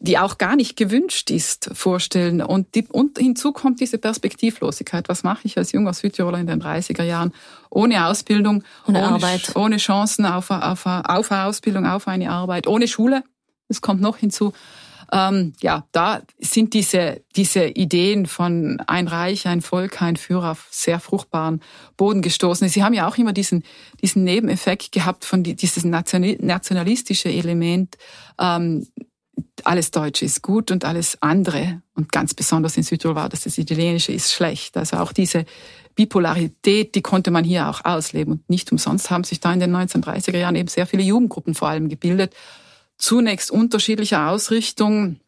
die auch gar nicht gewünscht ist, vorstellen. Und, die, und hinzu kommt diese Perspektivlosigkeit. Was mache ich als junger Südtiroler in den 30er Jahren? Ohne Ausbildung, ohne, ohne Arbeit, ohne Chancen auf, auf, auf eine Ausbildung, auf eine Arbeit, ohne Schule. Das kommt noch hinzu. Ähm, ja, da sind diese, diese Ideen von ein Reich, ein Volk, ein Führer auf sehr fruchtbaren Boden gestoßen. Sie haben ja auch immer diesen, diesen Nebeneffekt gehabt von die, dieses nationalistische Element. Ähm, alles Deutsche ist gut und alles andere und ganz besonders in Südtirol war das das Italienische ist schlecht. Also auch diese Bipolarität, die konnte man hier auch ausleben und nicht umsonst haben sich da in den 1930er Jahren eben sehr viele Jugendgruppen vor allem gebildet zunächst unterschiedlicher Ausrichtung,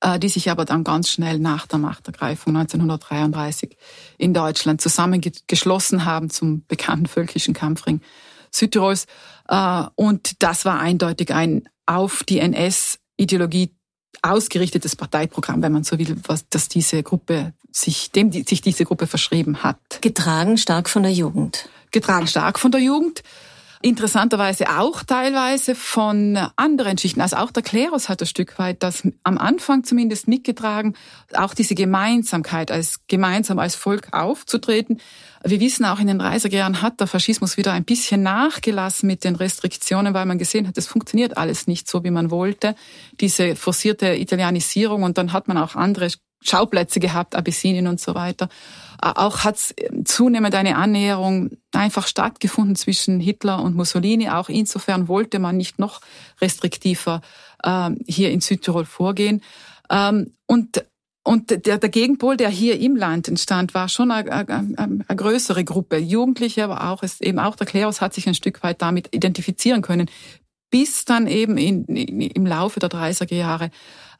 äh, die sich aber dann ganz schnell nach der Machtergreifung 1933 in Deutschland zusammengeschlossen haben zum bekannten völkischen Kampfring Südtirols. Äh, und das war eindeutig ein auf die NS-Ideologie ausgerichtetes Parteiprogramm, wenn man so will, was, dass diese Gruppe sich, dem die, sich diese Gruppe verschrieben hat. Getragen stark von der Jugend. Getragen stark von der Jugend interessanterweise auch teilweise von anderen Schichten. Also auch der Klerus hat ein Stück weit das am Anfang zumindest mitgetragen, auch diese Gemeinsamkeit, als gemeinsam als Volk aufzutreten. Wir wissen auch in den 30er Jahren hat der Faschismus wieder ein bisschen nachgelassen mit den Restriktionen, weil man gesehen hat, es funktioniert alles nicht so, wie man wollte. Diese forcierte Italianisierung und dann hat man auch andere Schauplätze gehabt, Abyssinien und so weiter. Auch hat zunehmend eine Annäherung einfach stattgefunden zwischen Hitler und Mussolini. Auch insofern wollte man nicht noch restriktiver äh, hier in Südtirol vorgehen. Ähm, und und der, der Gegenpol, der hier im Land entstand, war schon eine, eine, eine größere Gruppe. Jugendliche, aber auch, es, eben auch der Klerus hat sich ein Stück weit damit identifizieren können. Bis dann eben in, in, im Laufe der 30er Jahre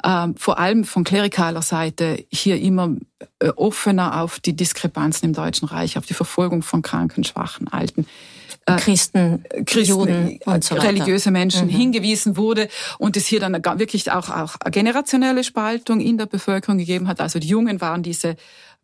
ähm, vor allem von klerikaler Seite hier immer äh, offener auf die Diskrepanzen im Deutschen Reich, auf die Verfolgung von Kranken, Schwachen, Alten. Äh, Christen, Christen, Juden und so weiter. religiöse Menschen mhm. hingewiesen wurde und es hier dann wirklich auch, auch generationelle Spaltung in der Bevölkerung gegeben hat. Also die Jungen waren diese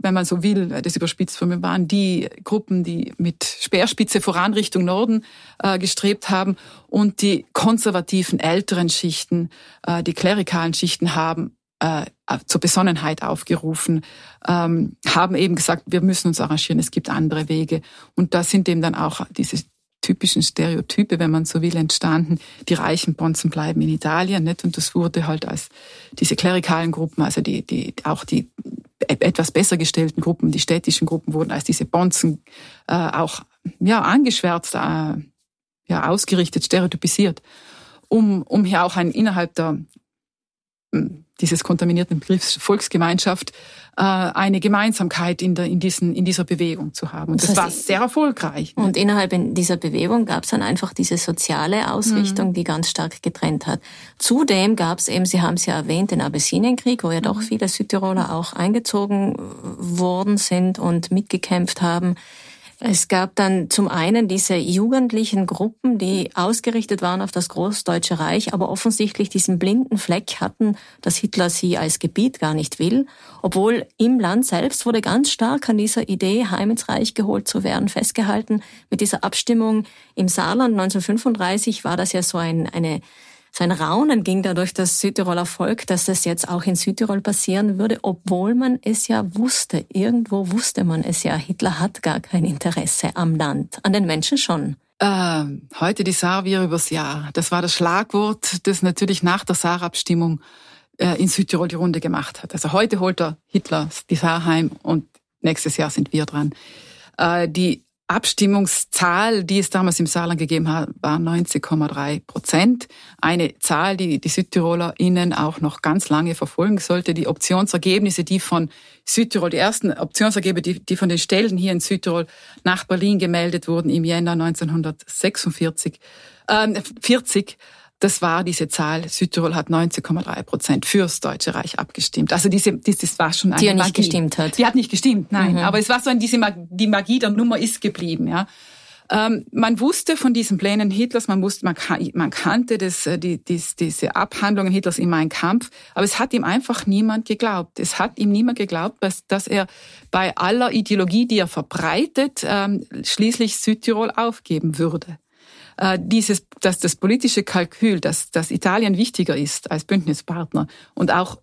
wenn man so will, das überspitzt von mir, waren die Gruppen, die mit Speerspitze voran Richtung Norden äh, gestrebt haben und die konservativen älteren Schichten, äh, die klerikalen Schichten haben äh, zur Besonnenheit aufgerufen, ähm, haben eben gesagt, wir müssen uns arrangieren, es gibt andere Wege. Und da sind eben dann auch diese typischen Stereotype, wenn man so will, entstanden. Die reichen Bonzen bleiben in Italien, nicht? Und das wurde halt als diese klerikalen Gruppen, also die, die, auch die etwas besser gestellten Gruppen, die städtischen Gruppen wurden als diese Bonzen äh, auch ja angeschwärzt, äh, ja ausgerichtet, stereotypisiert, um um hier auch ein innerhalb der dieses kontaminierten Begriffs Volksgemeinschaft äh, eine Gemeinsamkeit in, der, in, diesen, in dieser Bewegung zu haben. Und das, das heißt, war sehr erfolgreich. Und innerhalb dieser Bewegung gab es dann einfach diese soziale Ausrichtung, mhm. die ganz stark getrennt hat. Zudem gab es eben, Sie haben es ja erwähnt, den Abyssinienkrieg, wo ja doch mhm. viele Südtiroler auch eingezogen worden sind und mitgekämpft haben. Es gab dann zum einen diese jugendlichen Gruppen, die ausgerichtet waren auf das Großdeutsche Reich, aber offensichtlich diesen blinden Fleck hatten, dass Hitler sie als Gebiet gar nicht will, obwohl im Land selbst wurde ganz stark an dieser Idee, heim ins Reich geholt zu werden, festgehalten. Mit dieser Abstimmung im Saarland 1935 war das ja so ein, eine so ein Raunen ging da durch das Südtiroler Volk, dass das jetzt auch in Südtirol passieren würde, obwohl man es ja wusste. Irgendwo wusste man es ja. Hitler hat gar kein Interesse am Land, an den Menschen schon. Äh, heute die Saar wir übers Jahr. Das war das Schlagwort, das natürlich nach der Saar-Abstimmung äh, in Südtirol die Runde gemacht hat. Also heute holt er Hitler die Saar heim und nächstes Jahr sind wir dran. Äh, die Abstimmungszahl, die es damals im Saarland gegeben hat, war 90,3 Prozent. Eine Zahl, die die SüdtirolerInnen auch noch ganz lange verfolgen sollte. Die Optionsergebnisse, die von Südtirol, die ersten Optionsergebnisse, die, von den Stellen hier in Südtirol nach Berlin gemeldet wurden im Jänner 1946, äh, 40, das war diese Zahl. Südtirol hat 19,3 Prozent fürs Deutsche Reich abgestimmt. Also diese, dieses war schon eine Die ja nicht Magie. gestimmt hat. Die hat nicht gestimmt, nein. Mhm. Aber es war so ein, diese Magie, die Magie der Nummer ist geblieben, ja. Ähm, man wusste von diesen Plänen Hitlers, man wusste, man, man kannte das, äh, die, die, diese Abhandlungen Hitlers in Mein Kampf, aber es hat ihm einfach niemand geglaubt. Es hat ihm niemand geglaubt, dass, dass er bei aller Ideologie, die er verbreitet, ähm, schließlich Südtirol aufgeben würde dieses, dass das politische Kalkül, dass, dass Italien wichtiger ist als Bündnispartner und auch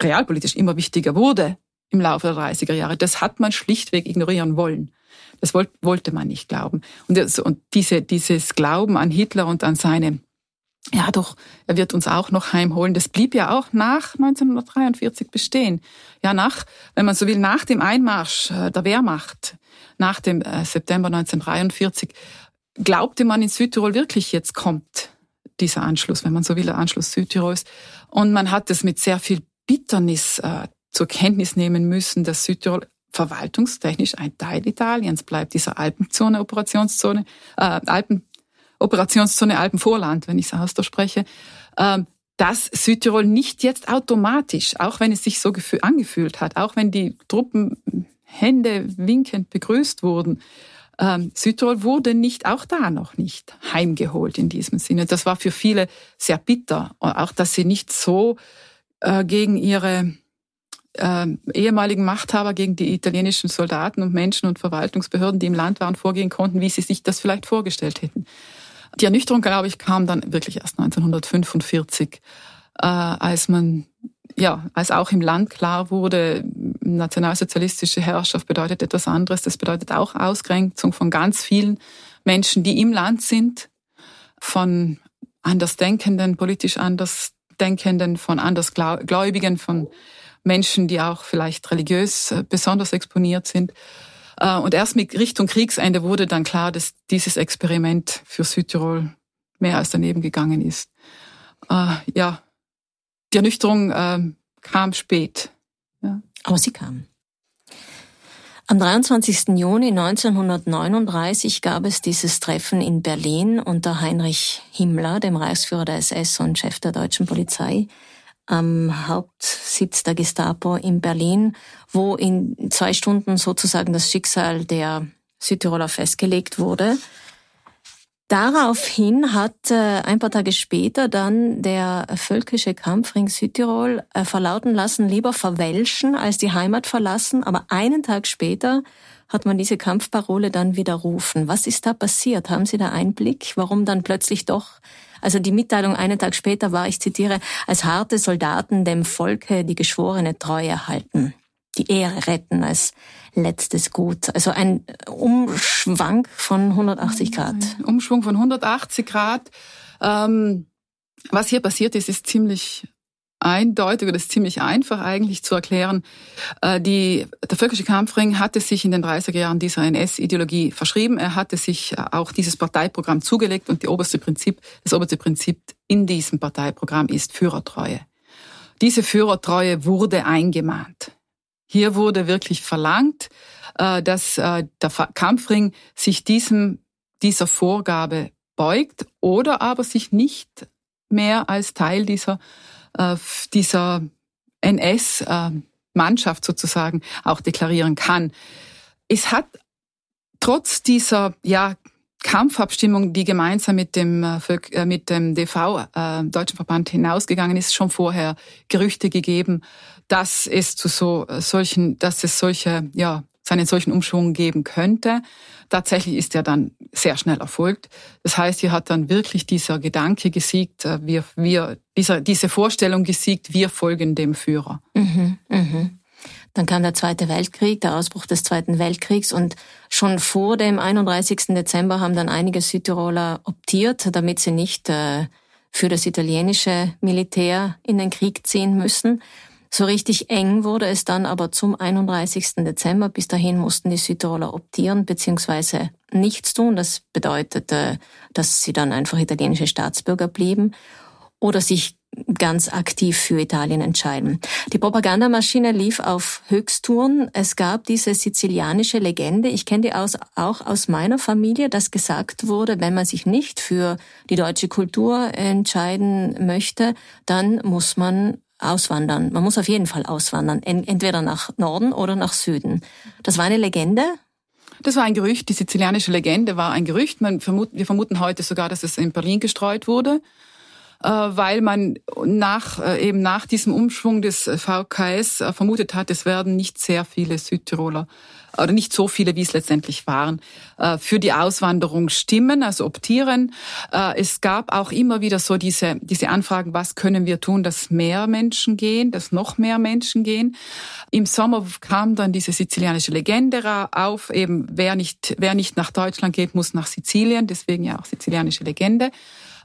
realpolitisch immer wichtiger wurde im Laufe der 30er Jahre, das hat man schlichtweg ignorieren wollen. Das wollte man nicht glauben. Und, das, und diese, dieses Glauben an Hitler und an seine, ja doch, er wird uns auch noch heimholen, das blieb ja auch nach 1943 bestehen. Ja, nach, wenn man so will, nach dem Einmarsch äh, der Wehrmacht, nach dem äh, September 1943, glaubte man in Südtirol wirklich, jetzt kommt dieser Anschluss, wenn man so will, der Anschluss Südtirols. Und man hat es mit sehr viel Bitternis äh, zur Kenntnis nehmen müssen, dass Südtirol verwaltungstechnisch ein Teil Italiens bleibt, dieser Alpenzone, Operationszone, äh, Alpen, Operationszone Alpenvorland, wenn ich es ausspreche, äh, dass Südtirol nicht jetzt automatisch, auch wenn es sich so angefühlt hat, auch wenn die Truppen Hände winkend begrüßt wurden, ähm, Südtirol wurde nicht, auch da noch nicht, heimgeholt in diesem Sinne. Das war für viele sehr bitter, auch dass sie nicht so äh, gegen ihre äh, ehemaligen Machthaber, gegen die italienischen Soldaten und Menschen und Verwaltungsbehörden, die im Land waren, vorgehen konnten, wie sie sich das vielleicht vorgestellt hätten. Die Ernüchterung, glaube ich, kam dann wirklich erst 1945, äh, als man ja, als auch im Land klar wurde, nationalsozialistische Herrschaft bedeutet etwas anderes. Das bedeutet auch Ausgrenzung von ganz vielen Menschen, die im Land sind, von Andersdenkenden, politisch Andersdenkenden, von Andersgläubigen, von Menschen, die auch vielleicht religiös äh, besonders exponiert sind. Äh, und erst mit Richtung Kriegsende wurde dann klar, dass dieses Experiment für Südtirol mehr als daneben gegangen ist. Äh, ja, die Ernüchterung äh, kam spät. Ja. Aber sie kam. Am 23. Juni 1939 gab es dieses Treffen in Berlin unter Heinrich Himmler, dem Reichsführer der SS und Chef der deutschen Polizei, am Hauptsitz der Gestapo in Berlin, wo in zwei Stunden sozusagen das Schicksal der Südtiroler festgelegt wurde. Daraufhin hat äh, ein paar Tage später dann der völkische Kampfring Südtirol äh, verlauten lassen, lieber verwelschen als die Heimat verlassen. Aber einen Tag später hat man diese Kampfparole dann widerrufen. Was ist da passiert? Haben Sie da Einblick? Warum dann plötzlich doch also die Mitteilung einen Tag später war, ich zitiere, als harte Soldaten dem Volke die geschworene Treue halten, die Ehre retten als letztes Gut. Also ein Umschwang von 180 Grad. Ein Umschwung von 180 Grad. Ähm, was hier passiert ist, ist ziemlich eindeutig oder ist ziemlich einfach eigentlich zu erklären. Äh, die, der völkische Kampfring hatte sich in den 30er Jahren dieser NS-Ideologie verschrieben. Er hatte sich äh, auch dieses Parteiprogramm zugelegt und die oberste Prinzip, das oberste Prinzip in diesem Parteiprogramm ist Führertreue. diese Führertreue wurde eingemahnt. Hier wurde wirklich verlangt, äh, dass äh, der Kampfring sich diesem, dieser Vorgabe beugt oder aber sich nicht mehr als Teil dieser, äh, dieser NS-Mannschaft sozusagen auch deklarieren kann. Es hat trotz dieser ja, Kampfabstimmung, die gemeinsam mit dem, mit dem DV, äh, Deutschen Verband, hinausgegangen ist, schon vorher Gerüchte gegeben, dass es zu so solchen, dass es solche ja, seinen solchen Umschwung geben könnte. Tatsächlich ist er dann sehr schnell erfolgt. Das heißt, hier hat dann wirklich dieser Gedanke gesiegt, äh, wir, wir, dieser, diese Vorstellung gesiegt, wir folgen dem Führer. Mhm, mhm. Dann kam der Zweite Weltkrieg, der Ausbruch des Zweiten Weltkriegs und schon vor dem 31. Dezember haben dann einige Südtiroler optiert, damit sie nicht äh, für das italienische Militär in den Krieg ziehen müssen. So richtig eng wurde es dann aber zum 31. Dezember. Bis dahin mussten die Südtiroler optieren bzw. nichts tun. Das bedeutete, dass sie dann einfach italienische Staatsbürger blieben oder sich ganz aktiv für Italien entscheiden. Die Propagandamaschine lief auf Höchsttouren. Es gab diese sizilianische Legende, ich kenne die aus, auch aus meiner Familie, dass gesagt wurde, wenn man sich nicht für die deutsche Kultur entscheiden möchte, dann muss man auswandern. Man muss auf jeden Fall auswandern, entweder nach Norden oder nach Süden. Das war eine Legende. Das war ein Gerücht, die sizilianische Legende war ein Gerücht. Vermut, wir vermuten heute sogar, dass es in Berlin gestreut wurde, äh, weil man nach, äh, eben nach diesem Umschwung des VKS äh, vermutet hat, es werden nicht sehr viele Südtiroler oder nicht so viele, wie es letztendlich waren, äh, für die Auswanderung stimmen, also optieren. Äh, es gab auch immer wieder so diese, diese Anfragen, was können wir tun, dass mehr Menschen gehen, dass noch mehr Menschen gehen. Im Sommer kam dann diese sizilianische Legende auf, eben wer nicht, wer nicht nach Deutschland geht, muss nach Sizilien, deswegen ja auch sizilianische Legende.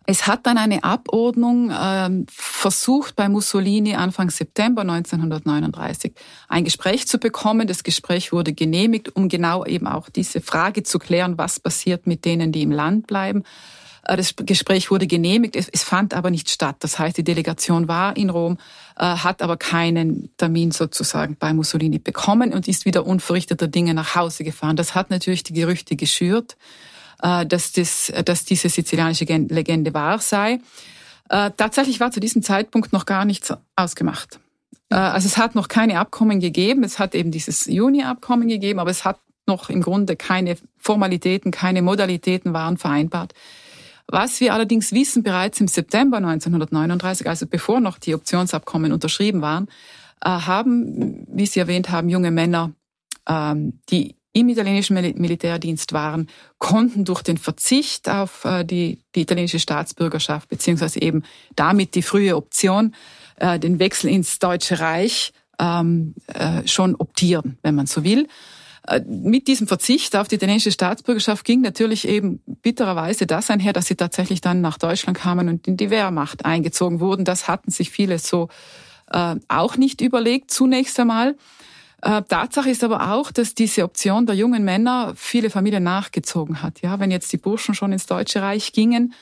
Es hat dann eine Abordnung ähm, versucht bei Mussolini Anfang September 1939 ein Gespräch zu bekommen. Das Gespräch wurde genehmigt, um genau eben auch diese Frage zu klären, was passiert mit denen, die im Land bleiben. Äh, das Gespräch wurde genehmigt, es, fand aber nicht statt. Das heißt, die Delegation war in Rom, äh, hat aber keinen Termin sozusagen bei Mussolini bekommen und ist wieder unverrichteter Dinge nach Hause gefahren. Das hat natürlich die Gerüchte geschürt. Äh, dass, das, dass diese sizilianische Legende wahr sei. Äh, tatsächlich war zu diesem Zeitpunkt noch gar nichts ausgemacht. Äh, also es hat noch keine Abkommen gegeben. Es hat eben dieses Juni-Abkommen gegeben, aber es hat noch im Grunde keine Formalitäten, keine Modalitäten waren vereinbart. Was wir allerdings wissen, bereits im September 1939, also bevor noch die Optionsabkommen unterschrieben waren, haben, wie Sie erwähnt haben, junge Männer, ähm, die im italienischen Militärdienst waren, konnten durch den Verzicht auf äh, die, die italienische Staatsbürgerschaft beziehungsweise eben damit die frühe Option, äh, den Wechsel ins Deutsche Reich ähm, äh, schon optieren, wenn man so will. Mit diesem Verzicht auf die italienische Staatsbürgerschaft ging natürlich eben bittererweise das einher, dass sie tatsächlich dann nach Deutschland kamen und in die Wehrmacht eingezogen wurden. Das hatten sich viele so auch nicht überlegt zunächst einmal. Äh, Tatsache ist aber auch, dass diese Option der jungen Männer viele Familien nachgezogen hat. Ja, wenn jetzt die Burschen schon ins Deutsche Reich gingen,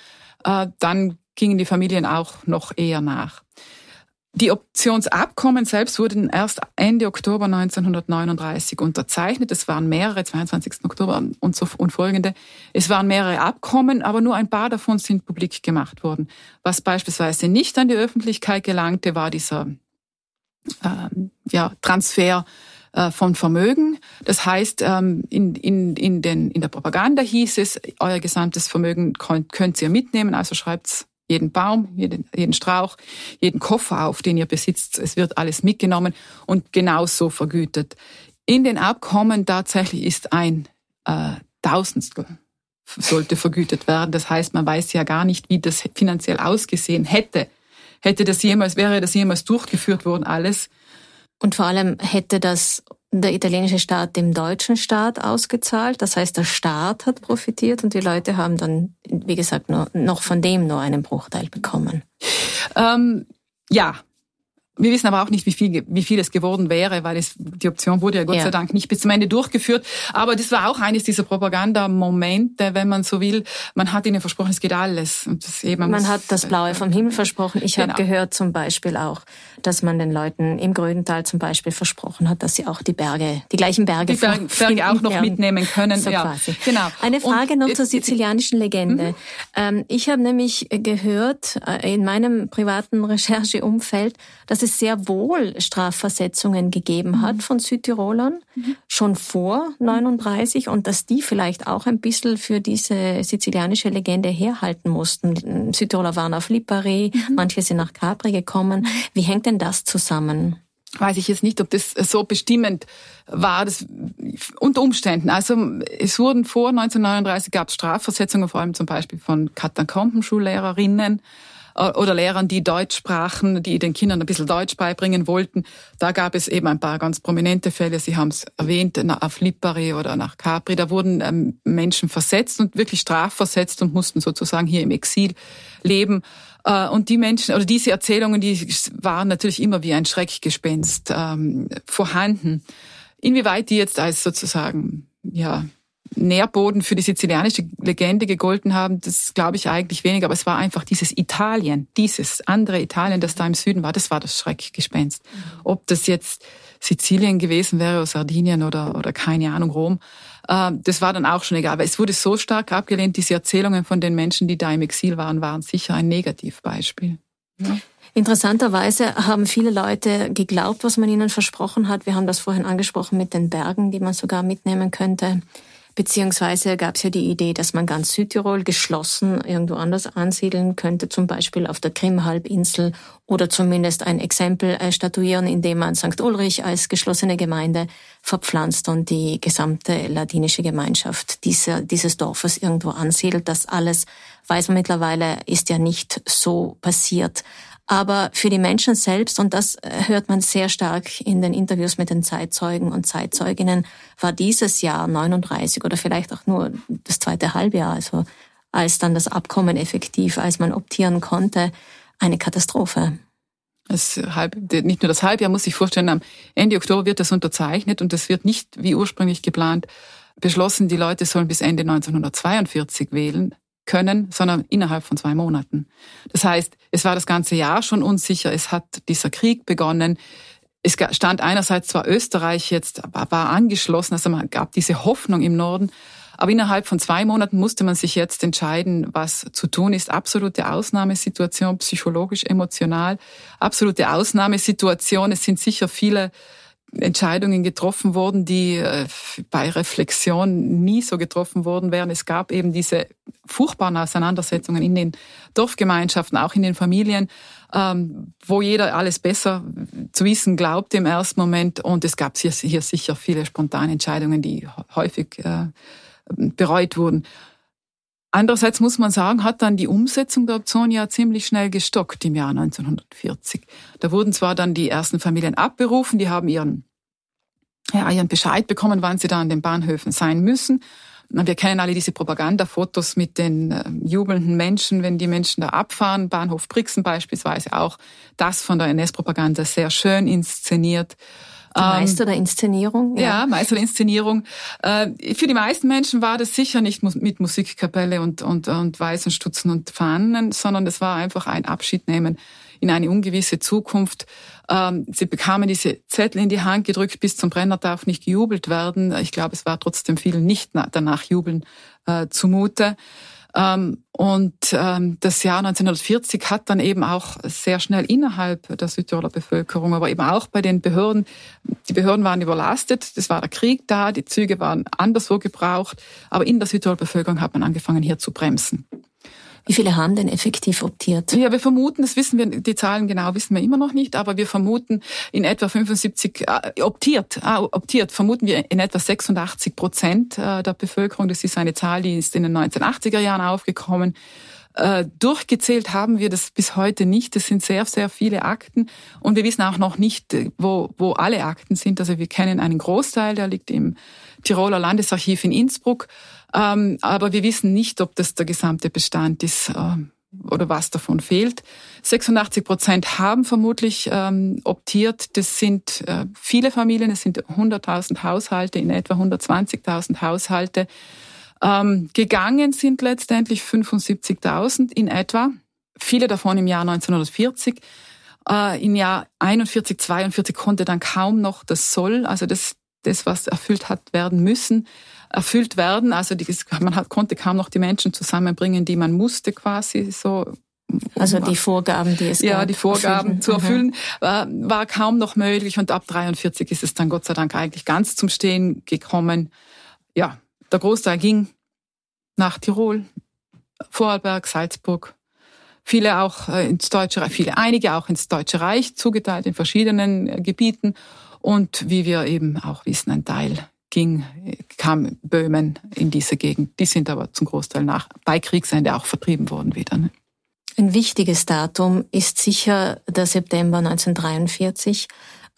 äh, dann gingen die Familien auch noch eher nach. Die Optionsabkommen selbst wurden erst Ende Oktober 1939 unterzeichnet. Es waren mehrere, 22. Oktober und so und folgende. Es waren mehrere Abkommen, aber nur ein paar davon sind publik gemacht worden. Was beispielsweise nicht an die Öffentlichkeit gelangte, war dieser ähm, ja, Transfer äh, von Vermögen. Das heißt, ähm, in, in, in, den, in der Propaganda hieß es, euer gesamtes Vermögen könnt, könnt ihr mitnehmen, also schreibt's jeden Baum, jeden, jeden Strauch, jeden Koffer auf, den ihr besitzt. Es wird alles mitgenommen und genauso vergütet. In den Abkommen tatsächlich ist ein äh, Tausendstel sollte vergütet werden. Das heißt, man weiß ja gar nicht, wie das finanziell ausgesehen hätte. Hätte das jemals, wäre das jemals durchgeführt worden, alles. Und vor allem hätte das der italienische Staat dem deutschen Staat ausgezahlt. Das heißt, der Staat hat profitiert und die Leute haben dann, wie gesagt, nur, noch von dem nur einen Bruchteil bekommen. Ähm, ja, Wir wissen aber auch nicht, wie viel, wie viel es geworden wäre, weil es, die Option wurde ja Gott ja. sei Dank nicht bis zum Ende durchgeführt. Aber das war auch eines dieser Propagandamomente, wenn man so will. Man hat ihnen versprochen, es geht alles. Und das eben, man hat das Blaue vom Himmel versprochen. Ich genau. habe gehört zum Beispiel auch, dass man den Leuten im Gröntal zum Beispiel versprochen hat, dass sie auch die Berge, die gleichen Berge, die Berge, Berge auch noch mitnehmen können. So ja, quasi. genau. Eine Frage Und, noch zur sizilianischen Legende. Mhm. Ähm, ich habe nämlich gehört äh, in meinem privaten Rechercheumfeld, dass es sehr wohl Strafversetzungen gegeben hat mhm. von Südtirolern, mhm. schon vor 39 und dass die vielleicht auch ein bisschen für diese sizilianische Legende herhalten mussten. Südtiroler waren auf Lipari, mhm. manche sind nach Capri gekommen. Wie hängt denn das zusammen? weiß ich jetzt nicht, ob das so bestimmend war, das unter Umständen. Also es wurden vor 1939 gab es Strafversetzungen, vor allem zum Beispiel von Katakombenschullehrerinnen äh, oder Lehrern, die Deutsch sprachen, die den Kindern ein bisschen Deutsch beibringen wollten. Da gab es eben ein paar ganz prominente Fälle. Sie haben es erwähnt, auf Lipari oder nach Capri. Da wurden ähm, Menschen versetzt und wirklich strafversetzt und mussten sozusagen hier im Exil leben. Äh, und die Menschen oder diese Erzählungen, die waren natürlich immer wie ein Schreckgespenst ähm, vorhanden. Inwieweit die jetzt als sozusagen ja Nährboden für die sizilianische Legende gegolten haben, das glaube ich eigentlich weniger. Aber es war einfach dieses Italien, dieses andere Italien, das da im Süden war, das war das Schreckgespenst. Ob das jetzt Sizilien gewesen wäre oder Sardinien oder, oder keine Ahnung, Rom, äh, das war dann auch schon egal. Aber es wurde so stark abgelehnt, diese Erzählungen von den Menschen, die da im Exil waren, waren sicher ein Negativbeispiel. Ja. Interessanterweise haben viele Leute geglaubt, was man ihnen versprochen hat. Wir haben das vorhin angesprochen mit den Bergen, die man sogar mitnehmen könnte. Beziehungsweise gab es ja die Idee, dass man ganz Südtirol geschlossen irgendwo anders ansiedeln könnte, zum Beispiel auf der Krim-Halbinsel oder zumindest ein Exempel äh, statuieren, indem man St. Ulrich als geschlossene Gemeinde verpflanzt und die gesamte ladinische Gemeinschaft dieser, dieses Dorfes irgendwo ansiedelt. Das alles weiß man mittlerweile, ist ja nicht so passiert. Aber für die Menschen selbst, und das äh, hört man sehr stark in den Interviews mit den Zeitzeugen und Zeitzeuginnen, war dieses Jahr 39 oder vielleicht auch nur das zweite Halbjahr, also als dann das Abkommen effektiv, als man optieren konnte, eine Katastrophe. Das halb, nicht nur das Halbjahr muss ich vorstellen, am Ende Oktober wird das unterzeichnet und das wird nicht wie ursprünglich geplant beschlossen, die Leute sollen bis Ende 1942 wählen können, sondern innerhalb von zwei Monaten. Das heißt, es war das ganze Jahr schon unsicher, es hat dieser Krieg begonnen. Es stand einerseits zwar Österreich jetzt, war angeschlossen, also man gab diese Hoffnung im Norden, aber innerhalb von zwei Monaten musste man sich jetzt entscheiden, was zu tun ist. Absolute Ausnahmesituation, psychologisch, emotional, absolute Ausnahmesituation. Es sind sicher viele Entscheidungen getroffen wurden, die äh, bei Reflexion nie so getroffen worden wären. Es gab eben diese furchtbaren Auseinandersetzungen in den Dorfgemeinschaften, auch in den Familien, ähm, wo jeder alles besser zu wissen glaubte im ersten Moment. Und es gab hier, hier sicher viele spontane Entscheidungen, die häufig äh, bereut wurden. Andererseits muss man sagen, hat dann die Umsetzung der Option ja ziemlich schnell gestockt im Jahr 1940. Da wurden zwar dann die ersten Familien abberufen, die haben ihren, ja, ihren Bescheid bekommen, wann sie da an den Bahnhöfen sein müssen. Wir kennen alle diese Propagandafotos mit den äh, jubelnden Menschen, wenn die Menschen da abfahren. Bahnhof Brixen beispielsweise auch. Das von der NS-Propaganda sehr schön inszeniert. Die ähm, Meister der Inszenierung? Ja, ja Meister der Inszenierung. Äh, für die meisten Menschen war das sicher nicht mit Musikkapelle und, und, und weißen Stutzen und Fahnen, sondern es war einfach ein Abschiednehmen in eine ungewisse Zukunft. Ähm, sie bekamen diese Zettel in die Hand gedrückt, bis zum Brenner darf nicht gejubelt werden. Ich glaube, es war trotzdem vielen nicht danach jubeln äh, zumute. Ähm, und ähm, das Jahr 1940 hat dann eben auch sehr schnell innerhalb der Südtiroler Bevölkerung, aber eben auch bei den Behörden, die Behörden waren überlastet, es war der Krieg da, die Züge waren anderswo gebraucht, aber in der Südtiroler Bevölkerung hat man angefangen, hier zu bremsen. Wie viele haben denn effektiv optiert? Ja, wir vermuten, das wissen wir, die Zahlen genau wissen wir immer noch nicht, aber wir vermuten in etwa 75, äh, optiert, äh, optiert, vermuten wir in etwa 86 Prozent äh, der Bevölkerung. Das ist eine Zahl, die ist in den 1980er Jahren aufgekommen. Äh, durchgezählt haben wir das bis heute nicht. Das sind sehr, sehr viele Akten. Und wir wissen auch noch nicht, äh, wo, wo alle Akten sind. Also wir kennen einen Großteil, der liegt im Tiroler Landesarchiv in Innsbruck. Ähm, aber wir wissen nicht, ob das der gesamte Bestand ist. Ähm, oder was davon fehlt. 86 Prozent haben vermutlich ähm, optiert. Das sind äh, viele Familien, es sind 100.000 Haushalte, in etwa 120.000 Haushalte. Ähm, gegangen sind letztendlich 75.000 in etwa, viele davon im Jahr 1940. Äh, Im Jahr 41, 42 konnte dann kaum noch das Soll, also das, das was erfüllt hat werden müssen, erfüllt werden. Also die, man hat, konnte kaum noch die Menschen zusammenbringen, die man musste quasi so also die Vorgaben, die es Ja, gab, die Vorgaben erfüllen. zu Mhm. erfüllen, war, war kaum noch möglich. Und ab 43 ist es dann Gott sei Dank eigentlich ganz zum Stehen gekommen. Ja, der Großteil ging nach Tirol, Vorarlberg, Salzburg. Viele auch äh, ins Deutsche Reich, viele, einige auch ins Deutsche Reich, zugeteilt in verschiedenen äh, Gebieten. Und wie wir eben auch wissen, ein Teil ging, kam Böhmen in diese Gegend. Die sind aber zum Großteil nach, bei Kriegsende auch vertrieben worden wieder. Ne? Ein wichtiges Datum ist sicher der September 1943,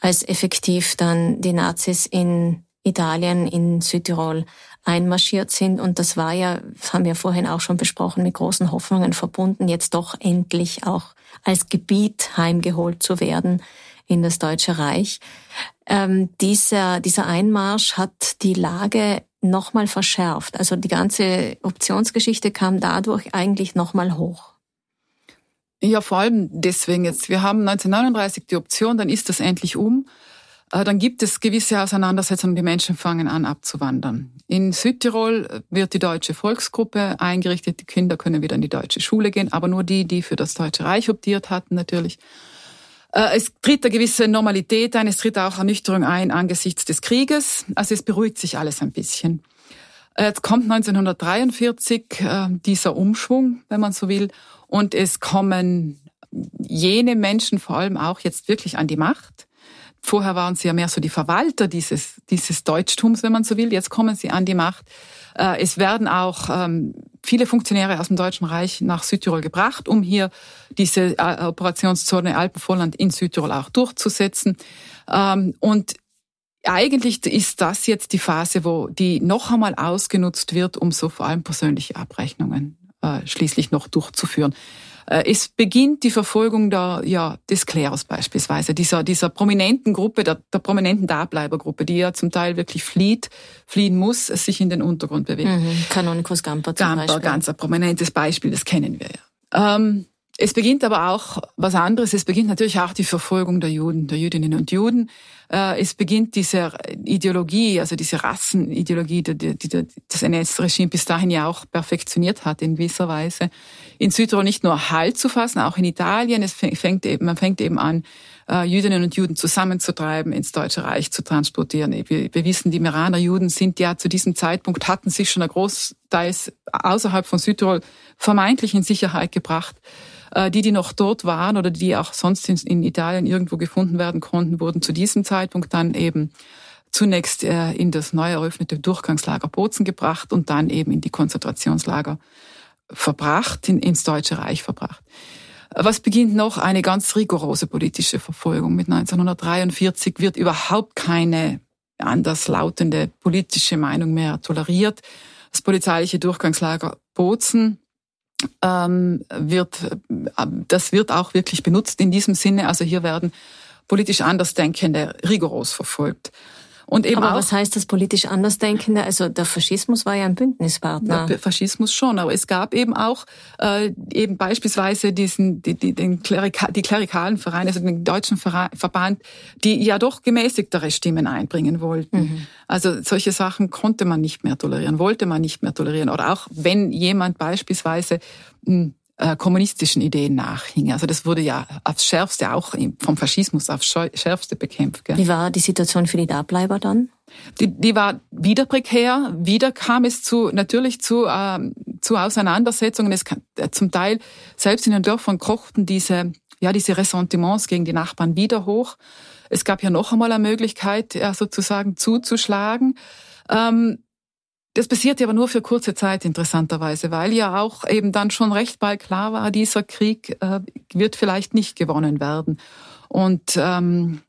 als effektiv dann die Nazis in Italien, in Südtirol einmarschiert sind. Und das war ja, das haben wir vorhin auch schon besprochen, mit großen Hoffnungen verbunden, jetzt doch endlich auch als Gebiet heimgeholt zu werden in das Deutsche Reich. Ähm, dieser, dieser Einmarsch hat die Lage nochmal verschärft. Also die ganze Optionsgeschichte kam dadurch eigentlich nochmal hoch. Ja, vor allem deswegen jetzt. Wir haben 1939 die Option, dann ist das endlich um. Äh, Dann gibt es gewisse Auseinandersetzungen, die Menschen fangen an abzuwandern. In Südtirol wird die deutsche Volksgruppe eingerichtet, die Kinder können wieder in die deutsche Schule gehen, aber nur die, die für das Deutsche Reich optiert hatten natürlich. Äh, Es tritt eine gewisse Normalität ein, es tritt auch Ernüchterung ein angesichts des Krieges. Also es beruhigt sich alles ein bisschen. Äh, Jetzt kommt 1943 äh, dieser Umschwung, wenn man so will, und es kommen jene Menschen vor allem auch jetzt wirklich an die Macht. Vorher waren sie ja mehr so die Verwalter dieses, dieses Deutschtums, wenn man so will. Jetzt kommen sie an die Macht. Es werden auch ähm, viele Funktionäre aus dem Deutschen Reich nach Südtirol gebracht, um hier diese äh, Operationszone Alpenvorland in Südtirol auch durchzusetzen. Ähm, Und eigentlich ist das jetzt die Phase, wo die noch einmal ausgenutzt wird, um so vor allem persönliche Abrechnungen äh, schließlich noch durchzuführen. Äh, Es beginnt die Verfolgung der, ja, des Klerus beispielsweise, dieser, dieser prominenten Gruppe, der, der prominenten Dableibergruppe, die ja zum Teil wirklich flieht, fliehen muss, sich in den Untergrund bewegt. Mhm. Canonikus Gamper zum Gamper, Beispiel. ganz ein prominentes Beispiel, das kennen wir ja. Ähm, es beginnt aber auch was anderes. Es beginnt natürlich auch die Verfolgung der Juden, der Jüdinnen und Juden. Äh, Es beginnt diese Ideologie, also diese Rassenideologie, die das NS-Regime bis dahin ja auch perfektioniert hat in gewisser Weise. In Südtirol nicht nur Halt zu fassen, auch in Italien. Es fängt eben, man fängt eben an, äh, Jüdinnen und Juden zusammenzutreiben, ins Deutsche Reich zu transportieren. Wir, wir wissen, die Meraner Juden sind ja zu diesem Zeitpunkt, hatten sich schon ein großteils außerhalb von Südtirol vermeintlich in Sicherheit gebracht. Äh, Die, die noch dort waren oder die auch sonst in, Italien irgendwo gefunden werden konnten, wurden zu diesem Zeitpunkt dann eben zunächst äh, in das neu eröffnete Durchgangslager Bozen gebracht und dann eben in die Konzentrationslager verbracht, in, ins Deutsche Reich verbracht. Was beginnt noch? Eine ganz rigorose politische Verfolgung. Mit 1943 wird überhaupt keine anderslautende politische Meinung mehr toleriert. Das polizeiliche Durchgangslager Bozen ähm, wird, äh, das wird auch wirklich benutzt in diesem Sinne. Also hier werden politisch Andersdenkende rigoros verfolgt. Und eben Aber auch was heißt das politisch Andersdenkende? Also der Faschismus war ja ein Bündnispartner. der Faschismus schon, aber es gab eben auch äh, eben beispielsweise diesen die, die, den Klerika, die klerikalen Vereine, also den deutschen Verein, Verband, die ja doch gemäßigtere Stimmen einbringen wollten. Mhm. Also solche Sachen konnte man nicht mehr tolerieren, wollte man nicht mehr tolerieren. Oder auch wenn jemand beispielsweise mh, äh, kommunistischen Ideen nachhing. Also das wurde ja aufs Schärfste auch vom Faschismus aufs Schärfste bekämpft. Gell? Wie war die Situation für die Dableiber dann? Die, die war wieder prekär. Wieder kam es zu natürlich zu ähm, zu Auseinandersetzungen. Es kann, äh, zum Teil selbst in den Dörfern kochten diese ja diese Ressentiments gegen die Nachbarn wieder hoch. Es gab ja noch einmal eine Möglichkeit, ja, sozusagen zuzuschlagen. Ähm, das passierte aber nur für kurze Zeit interessanterweise, weil ja auch eben dann schon recht bald klar war, dieser Krieg äh, wird vielleicht nicht gewonnen werden. Und ähm,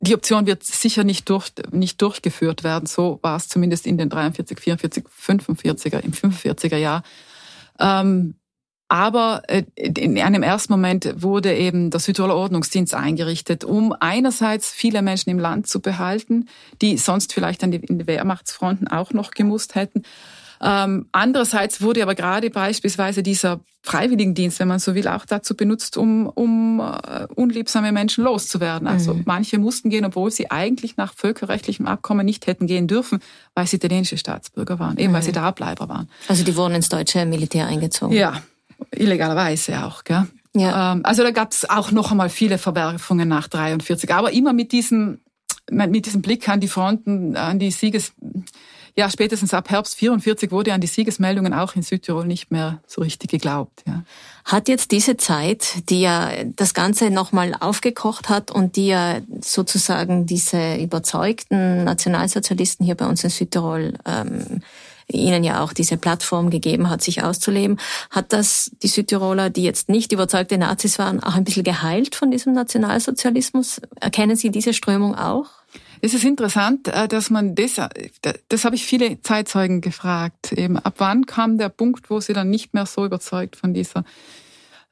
die Option wird sicher nicht, durch, nicht durchgeführt werden. So war es zumindest in den 43, 44, 45er, im 45er Jahr. Ähm, Aber äh, in einem ersten Moment wurde eben der Südtiroler Ordnungsdienst eingerichtet, um einerseits viele Menschen im Land zu behalten, die sonst vielleicht an die, in die Wehrmachtsfronten auch noch gemusst hätten. Ähm, andererseits wurde aber gerade beispielsweise dieser Freiwilligendienst, wenn man so will, auch dazu benutzt, um, um uh, unliebsame Menschen loszuwerden. Also mhm. manche mussten gehen, obwohl sie eigentlich nach völkerrechtlichem Abkommen nicht hätten gehen dürfen, weil sie italienische Staatsbürger waren, eben mhm. weil sie da Ableiber waren. Also die wurden ins deutsche Militär eingezogen. Ja, illegalerweise auch. Gell? Ja. Ähm, also da gab es auch noch einmal viele Verwerfungen nach 43, aber immer mit diesem mit diesem Blick an die Fronten, an die Sieges ja, spätestens ab Herbst 44 wurde an die Siegesmeldungen auch in Südtirol nicht mehr so richtig geglaubt. Ja. Hat jetzt diese Zeit, die ja das Ganze nochmal aufgekocht hat und die ja sozusagen diese überzeugten Nationalsozialisten hier bei uns in Südtirol ähm, ihnen ja auch diese Plattform gegeben hat, sich auszuleben. Hat das die Südtiroler, die jetzt nicht überzeugte Nazis waren, auch ein bisschen geheilt von diesem Nationalsozialismus? Erkennen Sie diese Strömung auch? Es ist interessant, äh, dass man das, äh, das habe ich viele Zeitzeugen gefragt, eben ab wann kam der Punkt, wo sie dann nicht mehr so überzeugt von dieser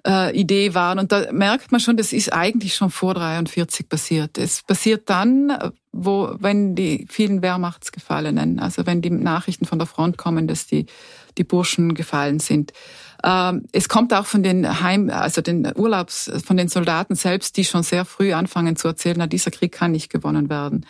äh, Idee waren. Und da merkt man schon, das ist eigentlich schon vor 43 passiert. Es passiert dann, wo, wenn die vielen Wehrmachtsgefallenen, also wenn die Nachrichten von der Front kommen, dass die, die Burschen gefallen sind. Ähm, es kommt auch von den Heim, also den Urlaubs, von den Soldaten selbst, die schon sehr früh anfangen zu erzählen, na, dieser Krieg kann nicht gewonnen werden.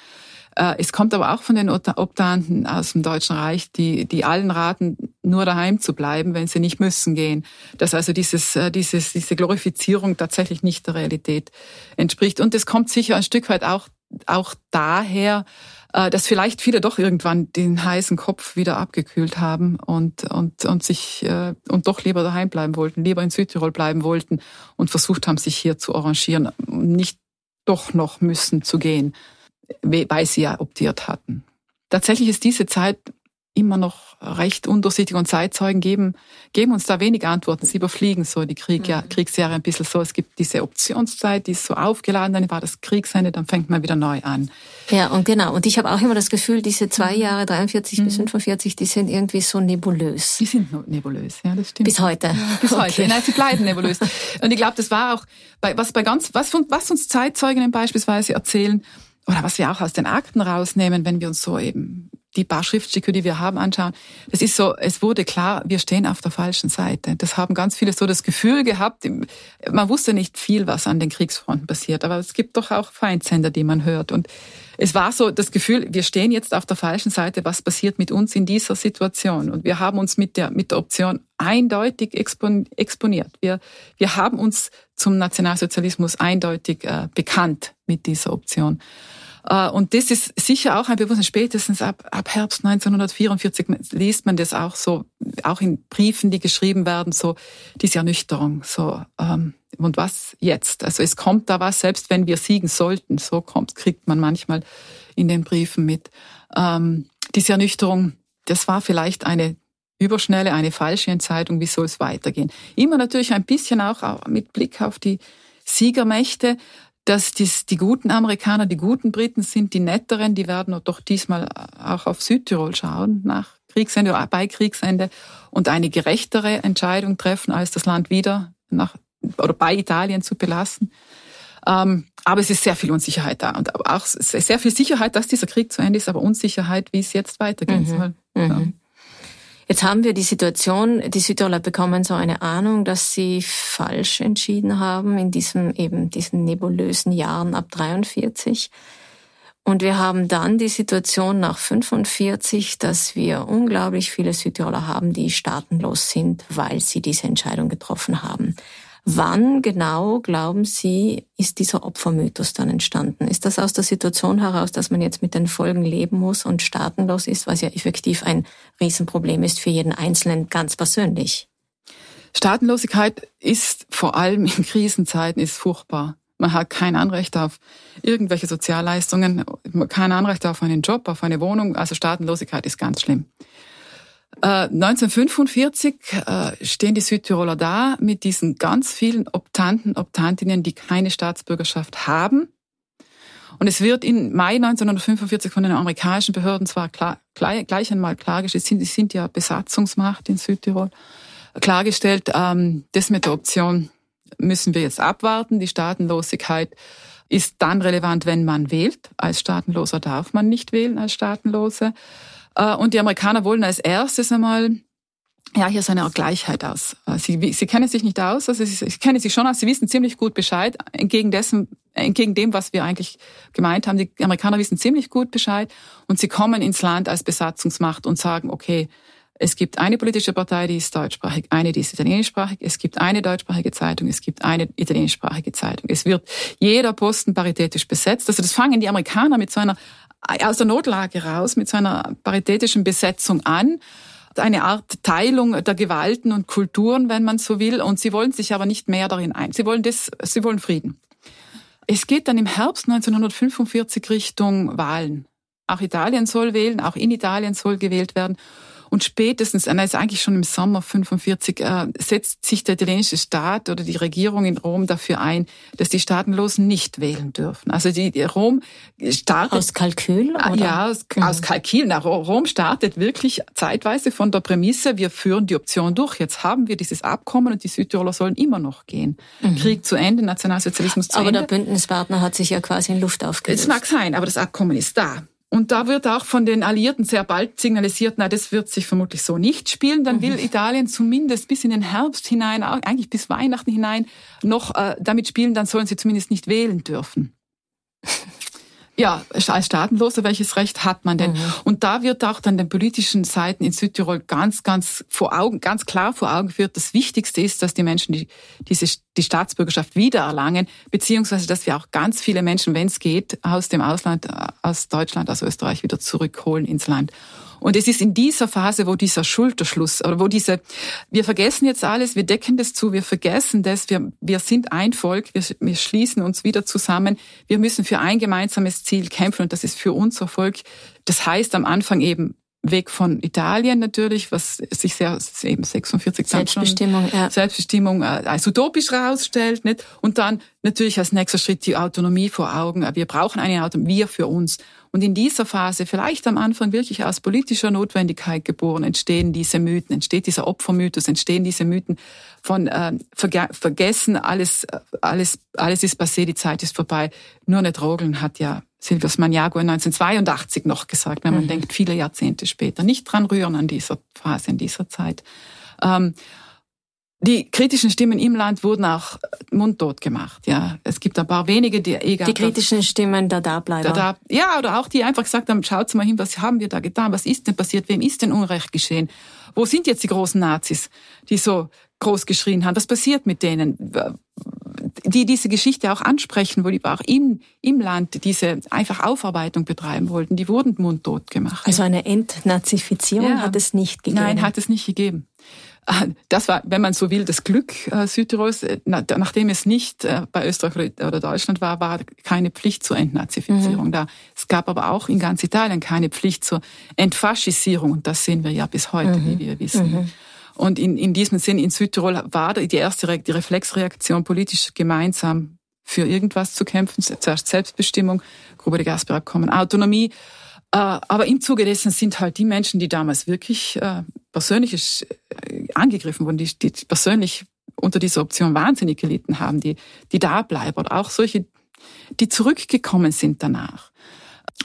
Äh, es kommt aber auch von den Obdanten aus dem Deutschen Reich, die, die allen raten, nur daheim zu bleiben, wenn sie nicht müssen gehen. Dass also dieses, äh, dieses, diese Glorifizierung tatsächlich nicht der Realität entspricht. Und es kommt sicher ein Stück weit auch, auch daher, äh, dass vielleicht viele doch irgendwann den heißen Kopf wieder abgekühlt haben und, und, und sich äh, und doch lieber daheim bleiben wollten, lieber in Südtirol bleiben wollten und versucht haben, sich hier zu arrangieren, nicht doch noch müssen zu gehen, weil sie ja optiert hatten. Tatsächlich ist diese Zeit immer noch recht undurchsichtig und Zeitzeugen geben, geben uns da wenig Antworten. Sie überfliegen so die Krieg, ja, mhm. Kriegsjahre ein bisschen so. Es gibt diese Optionszeit, die ist so aufgeladen, dann war das Kriegsende, dann fängt man wieder neu an. Ja, und genau. Und ich habe auch immer das Gefühl, diese zwei mhm. Jahre, 43 mhm. bis 45, die sind irgendwie so nebulös. Die sind nebulös, ja, das stimmt. Bis heute. Ja, bis okay. heute. Nein, sie bleiben nebulös. und ich glaube, das war auch, bei, was bei ganz, was, was uns Zeitzeuginnen beispielsweise erzählen, oder was wir auch aus den Akten rausnehmen, wenn wir uns so eben die paar Schriftstücke, die wir haben, anschauen. Das ist so, es wurde klar, wir stehen auf der falschen Seite. Das haben ganz viele so das Gefühl gehabt. Man wusste nicht viel, was an den Kriegsfronten passiert, aber es gibt doch auch Feindsender, die man hört. Und es war so das Gefühl, wir stehen jetzt auf der falschen Seite. Was passiert mit uns in dieser Situation? Und wir haben uns mit der, mit der Option eindeutig exponiert. Wir, wir haben uns zum Nationalsozialismus eindeutig äh, bekannt mit dieser Option. Äh, und das ist sicher auch ein Bewusstsein. Spätestens ab, ab Herbst 1944 liest man das auch so, auch in Briefen, die geschrieben werden, so diese Ernüchterung. So ähm, und was jetzt? Also es kommt da was, selbst wenn wir siegen sollten. So kommt, kriegt man manchmal in den Briefen mit. Ähm, diese Ernüchterung, das war vielleicht eine überschnelle, eine falsche Entscheidung. Wie soll es weitergehen? Immer natürlich ein bisschen auch mit Blick auf die Siegermächte dass dies, die guten Amerikaner, die guten Briten sind die netteren, die werden doch diesmal auch auf Südtirol schauen nach Kriegsende oder bei Kriegsende und eine gerechtere Entscheidung treffen, als das Land wieder nach oder bei Italien zu belassen. Ähm, aber es ist sehr viel Unsicherheit da und auch sehr viel Sicherheit, dass dieser Krieg zu Ende ist, aber Unsicherheit, wie es jetzt weitergehen mhm. soll. Mhm. Jetzt haben wir die Situation, die Südtiroler bekommen so eine Ahnung, dass sie falsch entschieden haben in diesem eben diesen nebulösen Jahren ab 43. Und wir haben dann die Situation nach 45, dass wir unglaublich viele Südtiroler haben, die staatenlos sind, weil sie diese Entscheidung getroffen haben. Wann genau, glauben Sie, ist dieser Opfermythos dann entstanden? Ist das aus der Situation heraus, dass man jetzt mit den Folgen leben muss und staatenlos ist, was ja effektiv ein Riesenproblem ist für jeden Einzelnen ganz persönlich? Staatenlosigkeit ist vor allem in Krisenzeiten ist furchtbar. Man hat kein Anrecht auf irgendwelche Sozialleistungen, kein Anrecht auf einen Job, auf eine Wohnung. Also Staatenlosigkeit ist ganz schlimm. 1945 äh, äh, stehen die Südtiroler da mit diesen ganz vielen Optanten, Optantinnen, die keine Staatsbürgerschaft haben. Und es wird im Mai 1945 von den amerikanischen Behörden zwar gleich einmal klargestellt, sie sind ja Besatzungsmacht in Südtirol, klargestellt, ähm, das mit der Option müssen wir jetzt abwarten. Die Staatenlosigkeit ist dann relevant, wenn man wählt. Als Staatenloser darf man nicht wählen als Staatenlose. Äh, und die Amerikaner wollen als erstes einmal ja, hier ist eine Gleichheit aus. Äh, sie, sie kennen sich nicht aus, also sie, sie kennen sich schon aus, sie wissen ziemlich gut Bescheid, entgegen dessen, entgegen dem, was wir eigentlich gemeint haben. Die Amerikaner wissen ziemlich gut Bescheid und sie kommen ins Land als Besatzungsmacht und sagen, okay, es gibt eine politische Partei, die ist deutschsprachig, eine, die ist italienischsprachig, es gibt eine deutschsprachige Zeitung, es gibt eine italienischsprachige Zeitung. Es wird jeder Posten paritätisch besetzt. Also das fangen die Amerikaner mit so einer, aus der Notlage raus, mit so einer paritätischen Besetzung an eine Art Teilung der Gewalten und Kulturen, wenn man so will. Und sie wollen sich aber nicht mehr darin ein. Sie wollen das, sie wollen Frieden. Es geht dann im Herbst 1945 Richtung Wahlen. Auch Italien soll wählen, auch in Italien soll gewählt werden. Und spätestens, also eigentlich schon im Sommer 45, äh, setzt sich der italienische Staat oder die Regierung in Rom dafür ein, dass die Staatenlosen nicht wählen dürfen. Also die, die Rom startet aus Kalkül ah, oder? ja aus, mhm. aus Kalkül. Na, Rom startet wirklich zeitweise von der Prämisse: Wir führen die Option durch. Jetzt haben wir dieses Abkommen und die Südtiroler sollen immer noch gehen. Mhm. Krieg zu Ende, Nationalsozialismus zu aber Ende. Aber der Bündnispartner hat sich ja quasi in Luft aufgelöst. Es mag sein, aber das Abkommen ist da. Und da wird auch von den Alliierten sehr bald signalisiert, na, das wird sich vermutlich so nicht spielen. Dann will mhm. Italien zumindest bis in den Herbst hinein, eigentlich bis Weihnachten hinein, noch äh, damit spielen, dann sollen sie zumindest nicht wählen dürfen. Ja, als Staatenloser, welches Recht hat man denn? Mhm. Und da wird auch dann den politischen Seiten in Südtirol ganz, ganz vor Augen, ganz klar vor Augen geführt, das Wichtigste ist, dass die Menschen die, diese, die Staatsbürgerschaft wiedererlangen, beziehungsweise, dass wir auch ganz viele Menschen, wenn es geht, aus dem Ausland, äh, aus Deutschland, aus Österreich wieder zurückholen ins Land. Und es ist in dieser Phase, wo dieser Schulterschluss oder wo diese, wir vergessen jetzt alles, wir decken das zu, wir vergessen das, wir, wir sind ein Volk, wir, wir schließen uns wieder zusammen, wir müssen für ein gemeinsames Ziel kämpfen und das ist für unser Volk. Das heißt am Anfang eben weg von Italien natürlich, was sich sehr eben 46 Selbstbestimmung, ja. Selbstbestimmung äh, als utopisch herausstellt, nicht? Und dann natürlich als nächster Schritt die Autonomie vor Augen. Wir brauchen eine Autonomie, wir für uns. Und in dieser Phase, vielleicht am Anfang wirklich aus politischer Notwendigkeit geboren, entstehen diese Mythen, entsteht dieser Opfermythos, entstehen diese Mythen von äh, verge vergessen, alles, alles, alles ist passé, die Zeit ist vorbei. Nur eine Drogeln hat ja Silvius Maniago 1982 noch gesagt, wenn man mhm. denkt, viele Jahrzehnte später. Nicht dran rühren an dieser Phase, in dieser Zeit. Ähm, die kritischen Stimmen im Land wurden auch mundtot gemacht. Ja, es gibt ein paar wenige, die egal. Die kritischen Stimmen der Dableiber. Da, ja, oder auch die einfach gesagt haben: Schaut mal hin, was haben wir da getan? Was ist denn passiert? Wem ist denn Unrecht geschehen? Wo sind jetzt die großen Nazis, die so groß geschrien haben? Was passiert mit denen? Die diese Geschichte auch ansprechen, wo die auch im, im Land diese einfach Aufarbeitung betreiben wollten, die wurden mundtot gemacht. Also eine Entnazifizierung ja. hat es nicht gegeben? Nein, hat es nicht gegeben. Das war, wenn man so will, das Glück äh, Südtirols. Äh, nachdem es nicht äh, bei Österreich oder Deutschland war, war keine Pflicht zur Entnazifizierung mhm. da. Es gab aber auch in ganz Italien keine Pflicht zur Entfaschisierung. Und das sehen wir ja bis heute, mhm. wie wir wissen. Mhm. Und in, in diesem Sinn, in Südtirol war die erste die Reflexreaktion politisch gemeinsam für irgendwas zu kämpfen. Zuerst Selbstbestimmung, Grube de Gasper-Abkommen, Autonomie. Aber im Zuge dessen sind halt die Menschen, die damals wirklich persönlich äh, angegriffen wurden, die, die persönlich unter dieser Option wahnsinnig gelitten haben, die, die da bleiben oder auch solche, die zurückgekommen sind danach.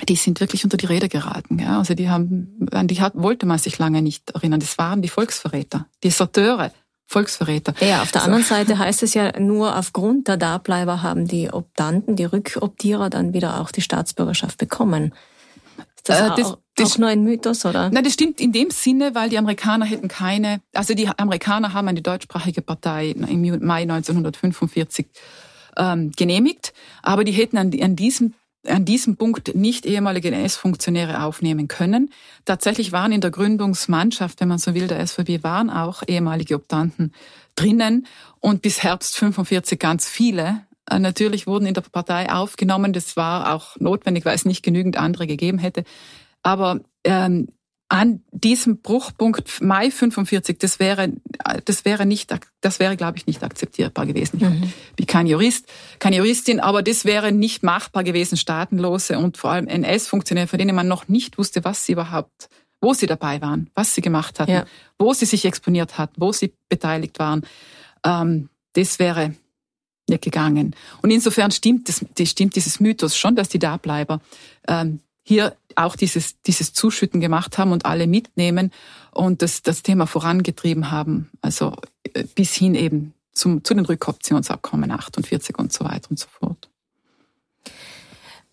Die sind wirklich unter die Räder geraten. Ja? Also die haben, an die hat, wollte man sich lange nicht erinnern. Das waren die Volksverräter, Deserteure, Volksverräter. Ja, auf der anderen Seite heißt es ja, nur aufgrund der Dableiber haben die Optanten, die Rückoptierer dann wieder auch die Staatsbürgerschaft bekommen. Ist das, äh, das auch, das, auch nur ein Mythos, oder? Nein, das stimmt in dem Sinne, weil die Amerikaner hätten keine, also die Amerikaner haben eine deutschsprachige Partei im Mai 1945 ähm, genehmigt, aber die hätten an, an diesem an diesem Punkt nicht ehemalige NS-Funktionäre aufnehmen können. Tatsächlich waren in der Gründungsmannschaft, wenn man so will, der SVB waren auch ehemalige Optanten drinnen und bis Herbst 45 ganz viele. Äh, natürlich wurden in der Partei aufgenommen. Das war auch notwendig, weil es nicht genügend andere gegeben hätte. Aber ähm, an diesem Bruchpunkt Mai 45, das wäre, das wäre nicht, das wäre, glaube ich, nicht akzeptierbar gewesen. Mhm. Ich bin kein Jurist, keine Juristin, aber das wäre nicht machbar gewesen, Staatenlose und vor allem NS-Funktionäre, von denen man noch nicht wusste, was sie überhaupt wo sie dabei waren, was sie gemacht hatten, ja. wo sie sich exponiert hatten, wo sie beteiligt waren. Ähm, das wäre gegangen. Und insofern stimmt, das, das stimmt dieses Mythos schon, dass die Dableiber ähm, hier auch dieses, dieses Zuschütten gemacht haben und alle mitnehmen und das, das Thema vorangetrieben haben. Also äh, bis hin eben zum, zu den Rückoptionsabkommen 48 und so weiter und so fort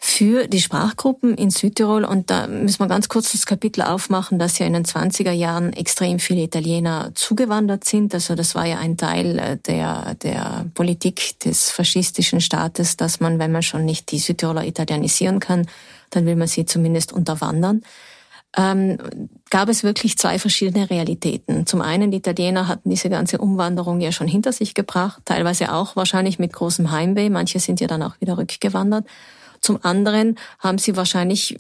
für die Sprachgruppen in Südtirol. Und da müssen wir ganz kurz das Kapitel aufmachen, dass ja in den 20er Jahren extrem viele Italiener zugewandert sind. Also das war ja ein Teil äh, der, der Politik des faschistischen Staates, dass man, wenn man schon nicht die Südtiroler italienisieren kann, dann will man sie zumindest unterwandern. Ähm, gab es wirklich zwei verschiedene Realitäten. Zum einen, die Italiener hatten diese ganze Umwanderung ja schon hinter sich gebracht, teilweise auch wahrscheinlich mit großem Heimweh. Manche sind ja dann auch wieder rückgewandert. Zum anderen haben sie wahrscheinlich,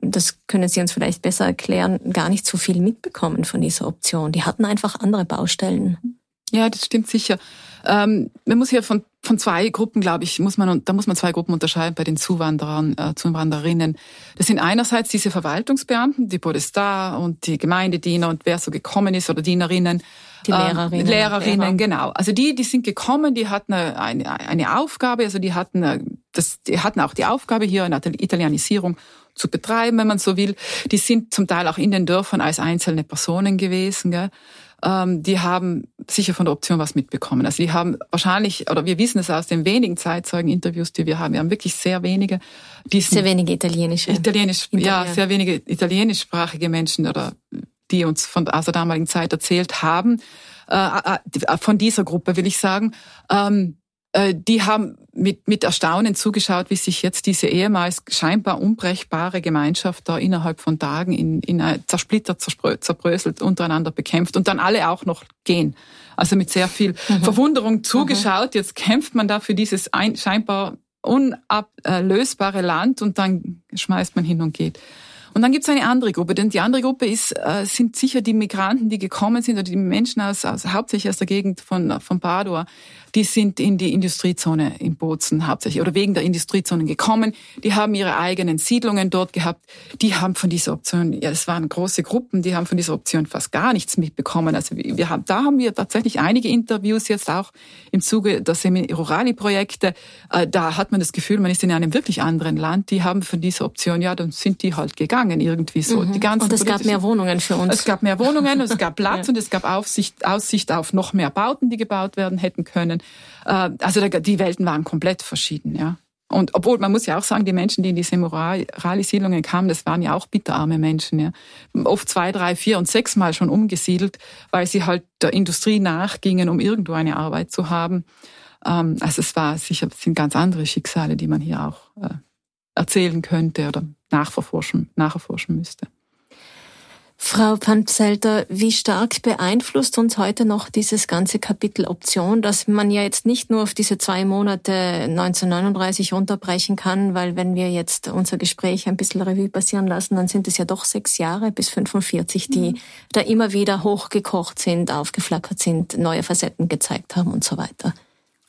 das können Sie uns vielleicht besser erklären, gar nicht so viel mitbekommen von dieser Option. Die hatten einfach andere Baustellen. Ja, das stimmt sicher. Ähm, man muss hier von, von zwei Gruppen, glaube ich, muss man, da muss man zwei Gruppen unterscheiden bei den Zuwanderern, äh, Zuwandererinnen. Das sind einerseits diese Verwaltungsbeamten, die Podestar und die Gemeindediener und wer so gekommen ist oder Dienerinnen. Die Lehrerinnen. Ähm, Lehrerinnen, Lehrer. genau. Also die, die sind gekommen, die hatten eine, eine, eine Aufgabe, also die hatten, das, die hatten auch die Aufgabe, hier eine Italienisierung zu betreiben, wenn man so will. Die sind zum Teil auch in den Dörfern als einzelne Personen gewesen. Gell? Ähm, die haben sicher von der Option was mitbekommen. Also die haben wahrscheinlich, oder wir wissen es aus den wenigen Zeitzeugen-Interviews, die wir haben, wir haben wirklich sehr wenige. sehr wenige italienische. Italienisch, ja, sehr wenige italienischsprachige Menschen oder die uns von aus der damaligen Zeit erzählt haben, äh, äh, äh, von dieser Gruppe will ich sagen, ähm, die haben mit, mit Erstaunen zugeschaut, wie sich jetzt diese ehemals scheinbar unbrechbare Gemeinschaft da innerhalb von Tagen in, in zersplittert, zerbröselt, untereinander bekämpft und dann alle auch noch gehen. Also mit sehr viel mhm. Verwunderung zugeschaut. Jetzt kämpft man da für dieses ein, scheinbar unablösbare Land und dann schmeißt man hin und geht. Und dann gibt es eine andere Gruppe, denn die andere Gruppe ist, äh, sind sicher die Migranten, die gekommen sind oder die Menschen aus, aus hauptsächlich aus der Gegend von, von Padua, die sind in die Industriezone in Bozen hauptsächlich oder wegen der Industriezonen gekommen. Die haben ihre eigenen Siedlungen dort gehabt. Die haben von dieser Option, ja, es waren große Gruppen, die haben von dieser Option fast gar nichts mitbekommen. Also wir haben, da haben wir tatsächlich einige Interviews jetzt auch im Zuge der Semi-Rurali-Projekte. Äh, da hat man das Gefühl, man ist in einem wirklich anderen Land. Die haben von dieser Option, ja, dann sind die halt gegangen irgendwie so. Mhm. Die ganzen und es gab mehr Wohnungen für uns. Es gab mehr Wohnungen, es gab Platz ja. und es gab Aufsicht, Aussicht auf noch mehr Bauten, die gebaut werden hätten können. Äh, also die Welten waren komplett verschieden, ja. Und obwohl, man muss ja auch sagen, die Menschen, die in diese Morali-Siedlungen kamen, das waren ja auch bitterarme Menschen. Ja. Oft zwei, drei, vier und sechs Mal schon umgesiedelt, weil sie halt der Industrie nachgingen, um irgendwo eine Arbeit zu haben. Ähm, also es war sicher, es sind ganz andere Schicksale, die man hier auch äh, erzählen könnte oder nachverforschen, nacherforschen müsste. Frau Panzelter, wie stark beeinflusst uns heute noch dieses ganze Kapitel Option, dass man ja jetzt nicht nur auf diese zwei Monate 1939 runterbrechen kann, weil wenn wir jetzt unser Gespräch ein bisschen Revue passieren lassen, dann sind es ja doch sechs Jahre bis 45, die mhm. da immer wieder hochgekocht sind, aufgeflackert sind, neue Facetten gezeigt haben und so weiter.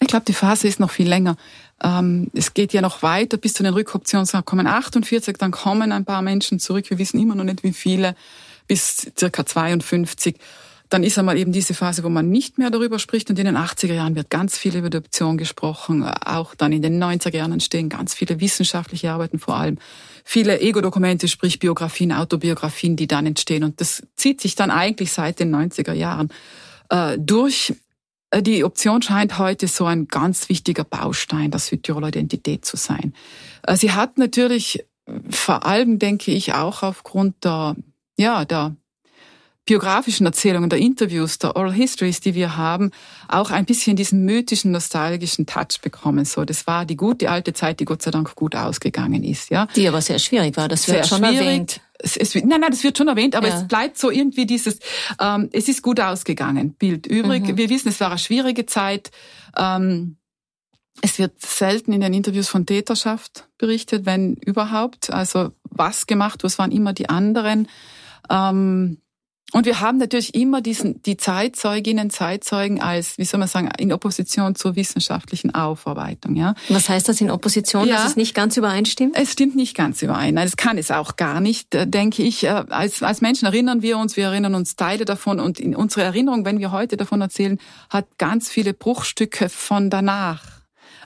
Ich glaube, die Phase ist noch viel länger. Ähm, es geht ja noch weiter bis zu den Rückoptionsabkommen 48, dann kommen ein paar Menschen zurück. Wir wissen immer noch nicht, wie viele bis circa 52. Dann ist einmal eben diese Phase, wo man nicht mehr darüber spricht. Und in den 80er Jahren wird ganz viel über Adoption gesprochen. Auch dann in den 90er Jahren entstehen ganz viele wissenschaftliche Arbeiten, vor allem viele Ego-Dokumente, sprich Biografien, Autobiografien, die dann entstehen. Und das zieht sich dann eigentlich seit den 90er Jahren äh, durch. Äh, die Option scheint heute so ein ganz wichtiger Baustein der Südtiroler Identität zu sein. Äh, sie hat natürlich vor allem, denke ich, auch aufgrund der ja, der biografischen Erzählungen, der Interviews, der Oral Histories, die wir haben, auch ein bisschen diesen mythischen, nostalgischen Touch bekommen. So, das war die gute alte Zeit, die Gott sei Dank gut ausgegangen ist. Ja, die aber sehr schwierig war. Das wird schon schwierig. erwähnt. Es, es, nein, nein, das wird schon erwähnt, aber ja. es bleibt so irgendwie dieses, ähm, es ist gut ausgegangen, Bild übrig. Mhm. Wir wissen, es war eine schwierige Zeit. Ähm, es wird selten in den Interviews von Täterschaft berichtet, wenn überhaupt. Also was gemacht, was waren immer die anderen. Ähm, und wir haben natürlich immer diesen, die Zeitzeuginnen, Zeitzeugen als, wie soll man sagen, in Opposition zur wissenschaftlichen Aufarbeitung, ja. Was heißt das in Opposition, ja, dass es nicht ganz übereinstimmt? Es stimmt nicht ganz überein. Nein, es kann es auch gar nicht, äh, denke ich. Äh, als, als Menschen erinnern wir uns, wir erinnern uns Teile davon und in unsere Erinnerung, wenn wir heute davon erzählen, hat ganz viele Bruchstücke von danach.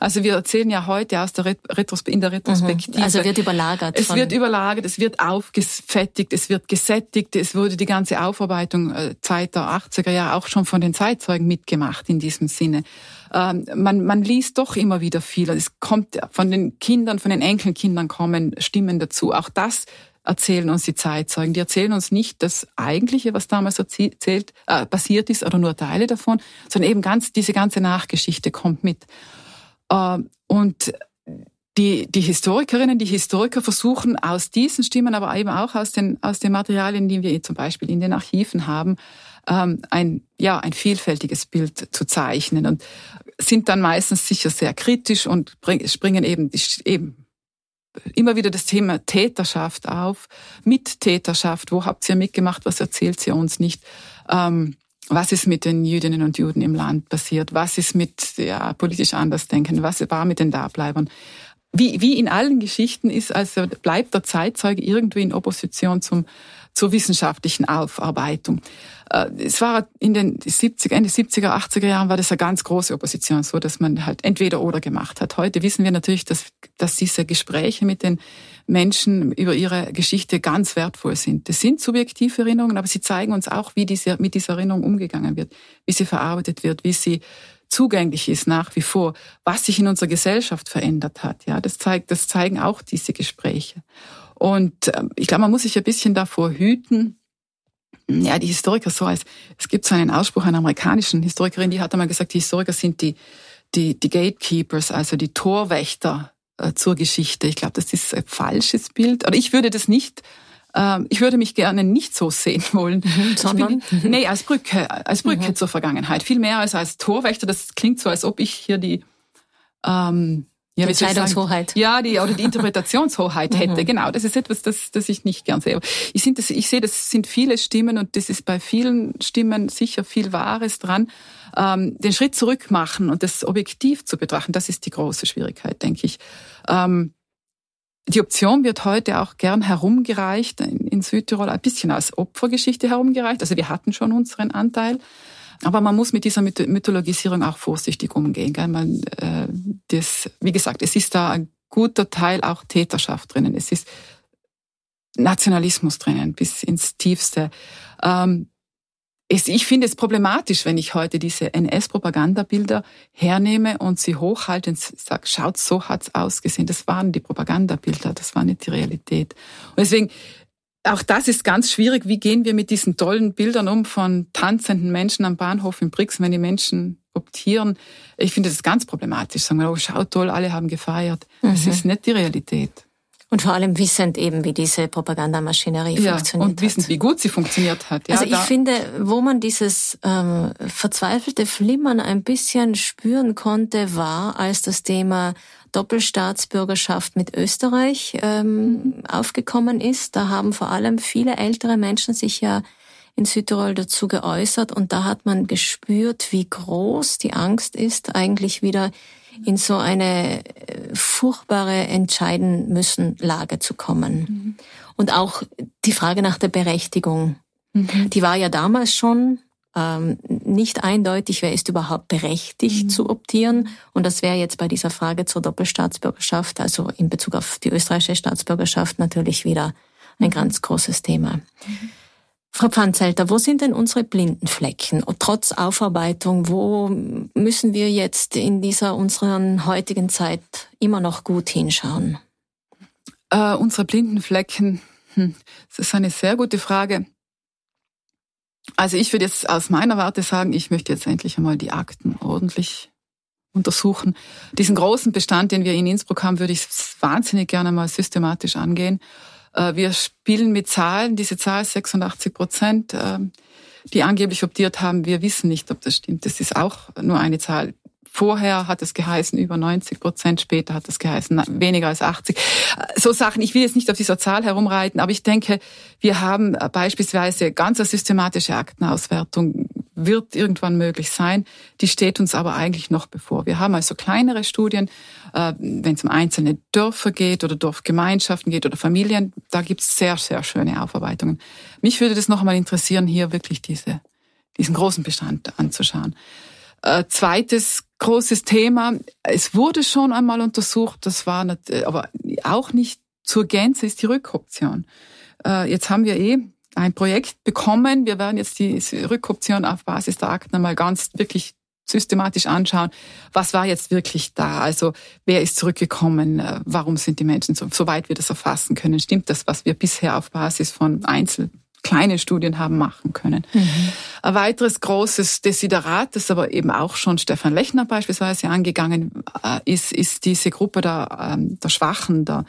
Also wir erzählen ja heute aus der Retros in der Retrospektive. Mhm. Also wird überlagert. Es wird überlagert, es wird aufgefettigt, es wird gesättigt. Es wurde die ganze Aufarbeitung äh, Zeit der 80er Jahre auch schon von den Zeitzeugen mitgemacht in diesem Sinne. Ähm, man, man liest doch immer wieder viel. Es kommt von den Kindern, von den Enkelkindern kommen Stimmen dazu. Auch das erzählen uns die Zeitzeugen. Die erzählen uns nicht das Eigentliche, was damals erzählt, äh, passiert ist, oder nur Teile davon, sondern eben ganz diese ganze Nachgeschichte kommt mit. Ähm, und die, die Historikerinnen, die Historiker versuchen aus diesen Stimmen, aber eben auch aus den, aus den Materialien, die wir zum Beispiel in den Archiven haben, ähm, ein, ja, ein vielfältiges Bild zu zeichnen und sind dann meistens sicher sehr kritisch und springen eben, eben immer wieder das Thema Täterschaft auf. Mit Täterschaft, wo habt ihr mitgemacht, was erzählt ihr uns nicht? Ähm, was ist mit den Jüdinnen und Juden im Land passiert? Was ist mit ja, politisch Andersdenken? Was war mit den Dableibern? Wie, wie in allen Geschichten ist also bleibt der Zeitzeuge irgendwie in Opposition zum zur wissenschaftlichen Aufarbeitung. Äh, es war in den 70, Ende 70er, 80er Jahren war das eine ganz große Opposition, so dass man halt entweder oder gemacht hat. Heute wissen wir natürlich, dass, dass diese Gespräche mit den Menschen über ihre Geschichte ganz wertvoll sind. Das sind subjektive Erinnerungen, aber sie zeigen uns auch, wie diese, mit dieser Erinnerung umgegangen wird, wie sie verarbeitet wird, wie sie zugänglich ist nach wie vor, was sich in unserer Gesellschaft verändert hat. Ja, das zeigt, das zeigen auch diese Gespräche. Und ähm, ich glaube, man muss sich ein bisschen davor hüten, ja, die Historiker so als, es gibt so einen Ausspruch einer amerikanischen Historikerin, die hat einmal gesagt, die Historiker sind die, die, die Gatekeepers, also die Torwächter äh, zur Geschichte. Ich glaube, das ist ein falsches Bild. Oder ich würde das nicht, äh, ich würde mich gerne nicht so sehen wollen. Sondern? Bin, nee, als Brücke, als Brücke mhm. zur Vergangenheit. Viel mehr als als Torwächter. Das klingt so, als ob ich hier die, ähm, ja, die Entscheidungshoheit. Ja, die, oder die Interpretationshoheit hätte. Mhm. Genau, das ist etwas, das, das ich nicht gern sehe. Ich, sind das, ich sehe, das sind viele Stimmen und das ist bei vielen Stimmen sicher viel Wahres dran. Ähm, den Schritt zurück machen und das objektiv zu betrachten, das ist die große Schwierigkeit, denke ich. Ähm, die Option wird heute auch gern herumgereicht, in, in Südtirol ein bisschen als Opfergeschichte herumgereicht. Also wir hatten schon unseren Anteil. Aber man muss mit dieser Mythologisierung auch vorsichtig umgehen. Gell? Man, äh, das, wie gesagt, es ist da ein guter Teil auch Täterschaft drinnen. Es ist Nationalismus drinnen bis ins Tiefste. Ähm, es, ich finde es problematisch, wenn ich heute diese NS-Propagandabilder hernehme und sie hochhalte und sage, schaut, so hat's ausgesehen. Das waren die Propagandabilder, das war nicht die Realität. Und deswegen auch das ist ganz schwierig. Wie gehen wir mit diesen tollen Bildern um von tanzenden Menschen am Bahnhof in Brixen, wenn die Menschen optieren? Ich finde das ganz problematisch. Sagen wir, oh, schau toll, alle haben gefeiert. Das mhm. ist nicht die Realität. Und vor allem wissend eben, wie diese Propagandamaschinerie ja, funktioniert und wissend, hat. wie gut sie funktioniert hat. Ja, also ich finde, wo man dieses ähm, verzweifelte Flimmern ein bisschen spüren konnte, war, als das Thema Doppelstaatsbürgerschaft mit Österreich ähm, aufgekommen ist. Da haben vor allem viele ältere Menschen sich ja in Südtirol dazu geäußert und da hat man gespürt, wie groß die Angst ist, eigentlich wieder in so eine äh, furchtbare entscheiden müssen Lage zu kommen. Mhm. Und auch die Frage nach der Berechtigung, mhm. die war ja damals schon ähm, nicht eindeutig, wer ist überhaupt berechtigt mhm. zu optieren. Und das wäre jetzt bei dieser Frage zur Doppelstaatsbürgerschaft, also in Bezug auf die österreichische Staatsbürgerschaft, natürlich wieder ein mhm. ganz großes Thema. Mhm. Frau Pfanzelter, wo sind denn unsere blinden Flecken? trotz Aufarbeitung, wo müssen wir jetzt in dieser unseren heutigen Zeit immer noch gut hinschauen? Äh, unsere blinden Flecken, hm, das ist eine sehr gute Frage. Also ich würde jetzt aus meiner Warte sagen, ich möchte jetzt endlich einmal die Akten ordentlich untersuchen. Diesen großen Bestand, den wir in Innsbruck haben, würde ich wahnsinnig gerne mal systematisch angehen. Äh, wir spielen mit Zahlen, diese Zahl 86 Prozent, ähm, die angeblich optiert haben. Wir wissen nicht, ob das stimmt. Das ist auch nur eine Zahl. Vorher hat es geheißen über 90 Prozent, später hat es geheißen weniger als 80. So Sachen, ich will jetzt nicht auf dieser Zahl herumreiten, aber ich denke, wir haben beispielsweise ganz eine systematische Aktenauswertung wird irgendwann möglich sein. Die steht uns aber eigentlich noch bevor. Wir haben also kleinere Studien, äh, wenn es um einzelne Dörfer geht oder Dorfgemeinschaften geht oder Familien, da gibt es sehr, sehr schöne Aufarbeitungen. Mich würde das noch einmal interessieren, hier wirklich diese, diesen großen Bestand anzuschauen. Äh, zweites großes Thema, es wurde schon einmal untersucht, das war nicht, aber auch nicht zur Gänze, ist die Rückoption. Äh, jetzt haben wir eh ein Projekt bekommen. Wir werden jetzt die Rückoption auf Basis der Akten einmal ganz wirklich systematisch anschauen, was war jetzt wirklich da? Also wer ist zurückgekommen? Äh, warum sind die Menschen so, soweit wir das erfassen können? Stimmt das, was wir bisher auf Basis von Einzel kleine Studien haben machen können. Mhm. Ein weiteres großes Desiderat, das aber eben auch schon Stefan Lechner beispielsweise angegangen äh, ist, ist diese Gruppe der, ähm, der Schwachen, der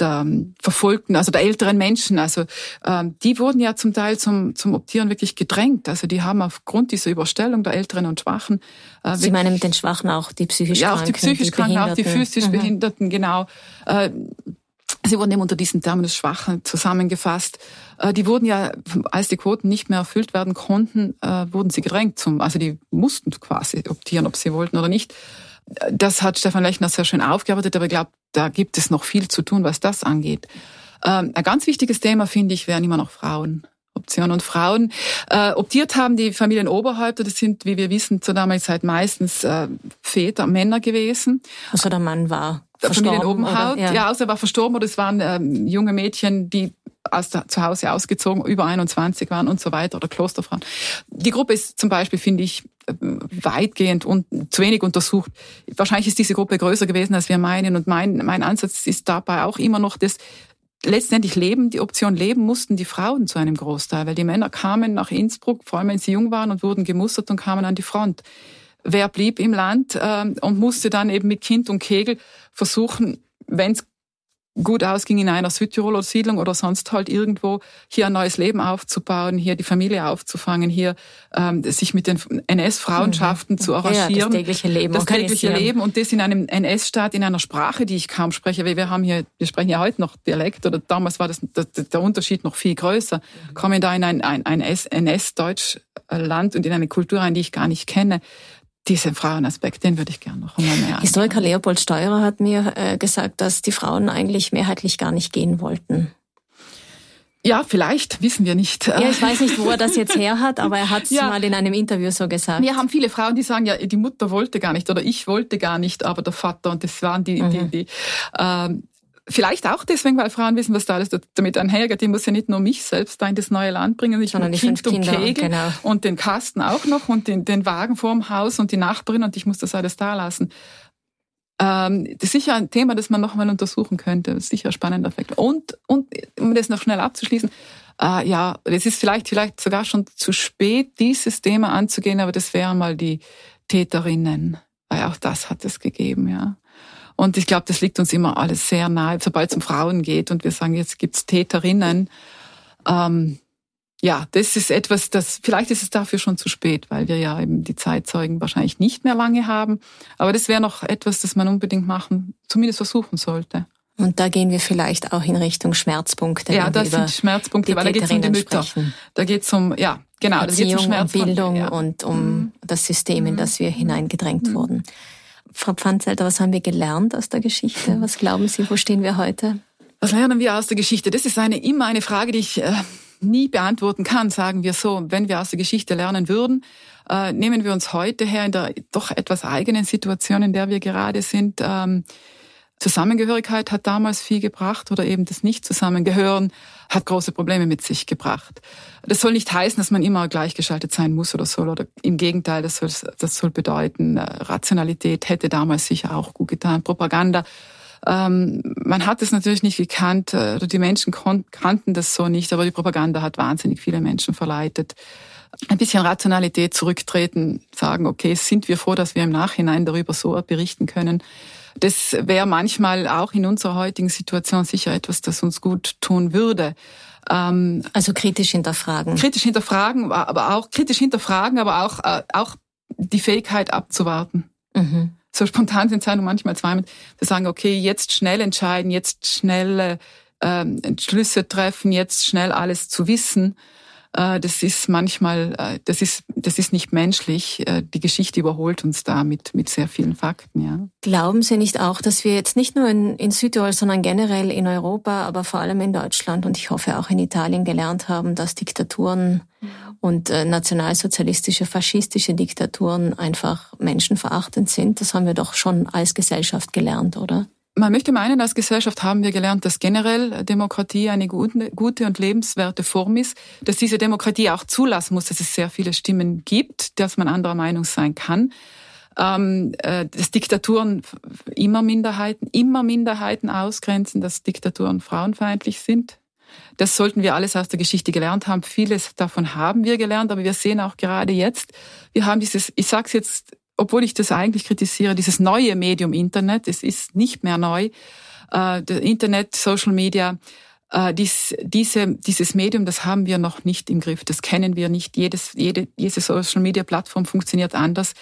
der ähm, Verfolgten, also der älteren Menschen. Also ähm, die wurden ja zum Teil zum, zum Optieren wirklich gedrängt. Also die haben aufgrund dieser Überstellung der Älteren und Schwachen. Äh, Sie meinen mit den Schwachen auch die psychisch Kranken? Ja, auch die psychisch Kranken, auch die physisch mhm. Behinderten, genau. Äh, Sie wurden eben unter diesen Terminus Schwachen zusammengefasst. Äh, die wurden ja, als die Quoten nicht mehr erfüllt werden konnten, äh, wurden sie gedrängt zum, also die mussten quasi optieren, ob sie wollten oder nicht. Das hat Stefan Lechner sehr schön aufgearbeitet, aber ich glaube, da gibt es noch viel zu tun, was das angeht. Ähm, ein ganz wichtiges Thema, finde ich, wären immer noch Frauen. Option und Frauen. Äh, optiert haben die Familienoberhäupter, das sind, wie wir wissen, zur damaligen Zeit meistens äh, Väter, Männer gewesen. Also der Mann war der Familienoberhaupt, ja. ja, außer er war verstorben oder es waren ähm, junge Mädchen, die aus der, zu Hause ausgezogen, über 21 waren und so weiter oder Klosterfrauen. Die Gruppe ist zum Beispiel, finde ich, weitgehend und zu wenig untersucht. Wahrscheinlich ist diese Gruppe größer gewesen, als wir meinen. Und mein, mein Ansatz ist dabei auch immer noch das, letztendlich leben, die Option leben mussten die Frauen zu einem Großteil, weil die Männer kamen nach Innsbruck, vor allem wenn sie jung waren und wurden gemustert und kamen an die Front. Wer blieb im Land äh, und musste dann eben mit Kind und Kegel versuchen, wenn es gut ausging in einer Südtiroler Siedlung oder sonst halt irgendwo, hier ein neues Leben aufzubauen, hier die Familie aufzufangen, hier ähm, sich mit den NS-Frauenschaften mhm. zu arrangieren. Ja, das tägliche Leben. Das tägliche Leben und das in einem NS-Staat, in einer Sprache, die ich kaum spreche, weil wir haben hier, wir sprechen ja heute noch Dialekt oder damals war das, das der Unterschied noch viel größer. Mhm. Komme da in ein, ein, ein NS-Deutschland und in eine Kultur rein, die ich gar nicht kenne diesen Frauenaspekt, den würde ich gerne noch einmal mehr Historiker Leopold Steurer hat mir äh, gesagt, dass die Frauen eigentlich mehrheitlich gar nicht gehen wollten. Ja, vielleicht, wissen wir nicht. Ja, ich weiß nicht, wo er das jetzt her hat, aber er hat es ja. mal in einem Interview so gesagt. Wir haben viele Frauen, die sagen, ja, die Mutter wollte gar nicht oder ich wollte gar nicht, aber der Vater und das waren die, mhm. die, die ähm, Vielleicht auch deswegen, weil Frauen wissen, was da alles damit einhergeht. Ich muss ja nicht nur mich selbst da in das neue Land bringen, ich Sondern muss Kind und Kegel genau. und den Kasten auch noch und den, den Wagen vorm Haus und die Nachbarin und ich muss das alles da lassen. Ähm, das ist sicher ein Thema, das man noch mal untersuchen könnte. Das ist sicher ein spannender Effekt. Und, und um das noch schnell abzuschließen, äh, ja, es ist vielleicht, vielleicht sogar schon zu spät, dieses Thema anzugehen, aber das wären mal die Täterinnen, weil auch das hat es gegeben, ja. Und ich glaube, das liegt uns immer alles sehr nahe, sobald es um Frauen geht und wir sagen, jetzt gibt's Täterinnen. Ähm, ja, das ist etwas, das vielleicht ist es dafür schon zu spät, weil wir ja eben die Zeitzeugen wahrscheinlich nicht mehr lange haben. Aber das wäre noch etwas, das man unbedingt machen, zumindest versuchen sollte. Und da gehen wir vielleicht auch in Richtung Schmerzpunkte. Ja, das sind Schmerzpunkte, weil da geht es um die Mütter. Sprechen. Da geht es um, ja, genau, Erziehung, da geht's um um Bildung ja. und um mhm. das System, in das wir hineingedrängt mhm. wurden. Frau Pfanzelter, was haben wir gelernt aus der Geschichte? Was glauben Sie, wo stehen wir heute? Was lernen wir aus der Geschichte? Das ist eine, immer eine Frage, die ich äh, nie beantworten kann, sagen wir so. Wenn wir aus der Geschichte lernen würden, äh, nehmen wir uns heute her in der doch etwas eigenen Situation, in der wir gerade sind. Ähm, Zusammengehörigkeit hat damals viel gebracht oder eben das Nicht-Zusammengehören hat große Probleme mit sich gebracht. Das soll nicht heißen, dass man immer gleichgeschaltet sein muss oder soll, oder im Gegenteil, das soll, das soll bedeuten, äh, Rationalität hätte damals sicher auch gut getan, Propaganda. Ähm, man hat es natürlich nicht gekannt, äh, oder die Menschen kannten das so nicht, aber die Propaganda hat wahnsinnig viele Menschen verleitet. Ein bisschen Rationalität zurücktreten, sagen, okay, sind wir froh, dass wir im Nachhinein darüber so berichten können das wäre manchmal auch in unserer heutigen Situation sicher etwas, das uns gut tun würde. Ähm, also kritisch hinterfragen. Kritisch hinterfragen, aber auch kritisch hinterfragen, aber auch, äh, auch die Fähigkeit abzuwarten. Mhm. So spontan sind Entscheidungen manchmal zweimal. Wir sagen, okay, jetzt schnell entscheiden, jetzt schnell äh, Entschlüsse treffen, jetzt schnell alles zu wissen. Äh, das ist manchmal, äh, das ist, das ist nicht menschlich. Äh, die Geschichte überholt uns da mit, mit sehr vielen Fakten, ja. Glauben Sie nicht auch, dass wir jetzt nicht nur in, in Südtirol, sondern generell in Europa, aber vor allem in Deutschland und ich hoffe auch in Italien gelernt haben, dass Diktaturen und nationalsozialistische, faschistische Diktaturen einfach menschenverachtend sind? Das haben wir doch schon als Gesellschaft gelernt, oder? Man möchte meinen, als Gesellschaft haben wir gelernt, dass generell Demokratie eine gute und lebenswerte Form ist, dass diese Demokratie auch zulassen muss, dass es sehr viele Stimmen gibt, dass man anderer Meinung sein kann, ähm, äh, dass Diktaturen immer Minderheiten, immer Minderheiten ausgrenzen, dass Diktaturen frauenfeindlich sind. Das sollten wir alles aus der Geschichte gelernt haben. Vieles davon haben wir gelernt, aber wir sehen auch gerade jetzt, wir haben dieses, ich sage es jetzt obwohl ich das eigentlich kritisiere, dieses neue Medium Internet, es ist nicht mehr neu, äh, Internet, Social Media, äh, dies, diese, dieses Medium, das haben wir noch nicht im Griff, das kennen wir nicht. Jedes, jede, jede Social Media Plattform funktioniert anders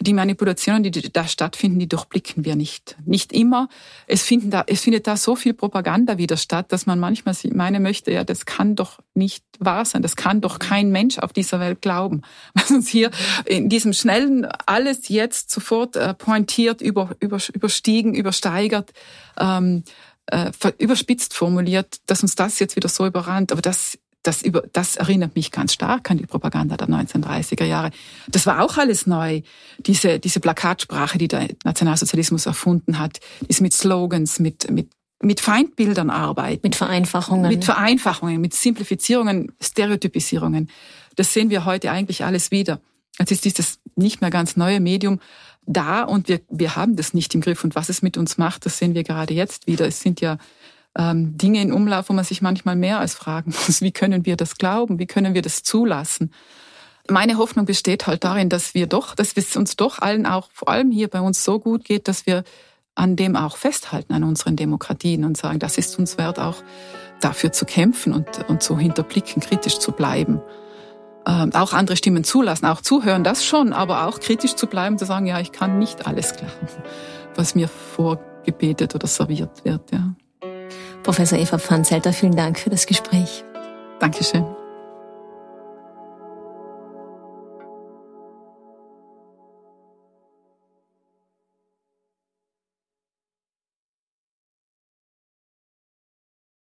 die Manipulationen, die da stattfinden, die durchblicken wir nicht. Nicht immer. Es, finden da, es findet da so viel Propaganda wieder statt, dass man manchmal meinen möchte, ja, das kann doch nicht wahr sein. Das kann doch kein Mensch auf dieser Welt glauben. Was uns hier in diesem schnellen, alles jetzt sofort äh, pointiert, über, über, überstiegen, übersteigert, ähm, äh, überspitzt formuliert, dass uns das jetzt wieder so überrannt. Aber das das, über, das erinnert mich ganz stark an die Propaganda der 1930er Jahre. Das war auch alles neu. Diese, diese Plakatsprache, die der Nationalsozialismus erfunden hat, ist mit Slogans, mit, mit, mit Feindbildern arbeiten. Mit Vereinfachungen. Mit Vereinfachungen, mit Simplifizierungen, Stereotypisierungen. Das sehen wir heute eigentlich alles wieder. Jetzt ist dieses nicht mehr ganz neue Medium da und wir, wir haben das nicht im Griff. Und was es mit uns macht, das sehen wir gerade jetzt wieder. Es sind ja ähm, Dinge in Umlauf, wo man sich manchmal mehr als fragen muss, wie können wir das glauben, wie können wir das zulassen. Meine Hoffnung besteht halt darin, dass wir doch, dass es uns doch allen auch, vor allem hier bei uns so gut geht, dass wir an dem auch festhalten, an unseren Demokratien und sagen, das ist uns wert, auch dafür zu kämpfen und, und zu hinterblicken, kritisch zu bleiben. Ähm, auch andere Stimmen zulassen, auch zuhören, das schon, aber auch kritisch zu bleiben, zu sagen, ja, ich kann nicht alles glauben, was mir vorgebetet oder serviert wird, ja. Professor Eva Pfanzelter, vielen Dank für das Gespräch. Dankeschön.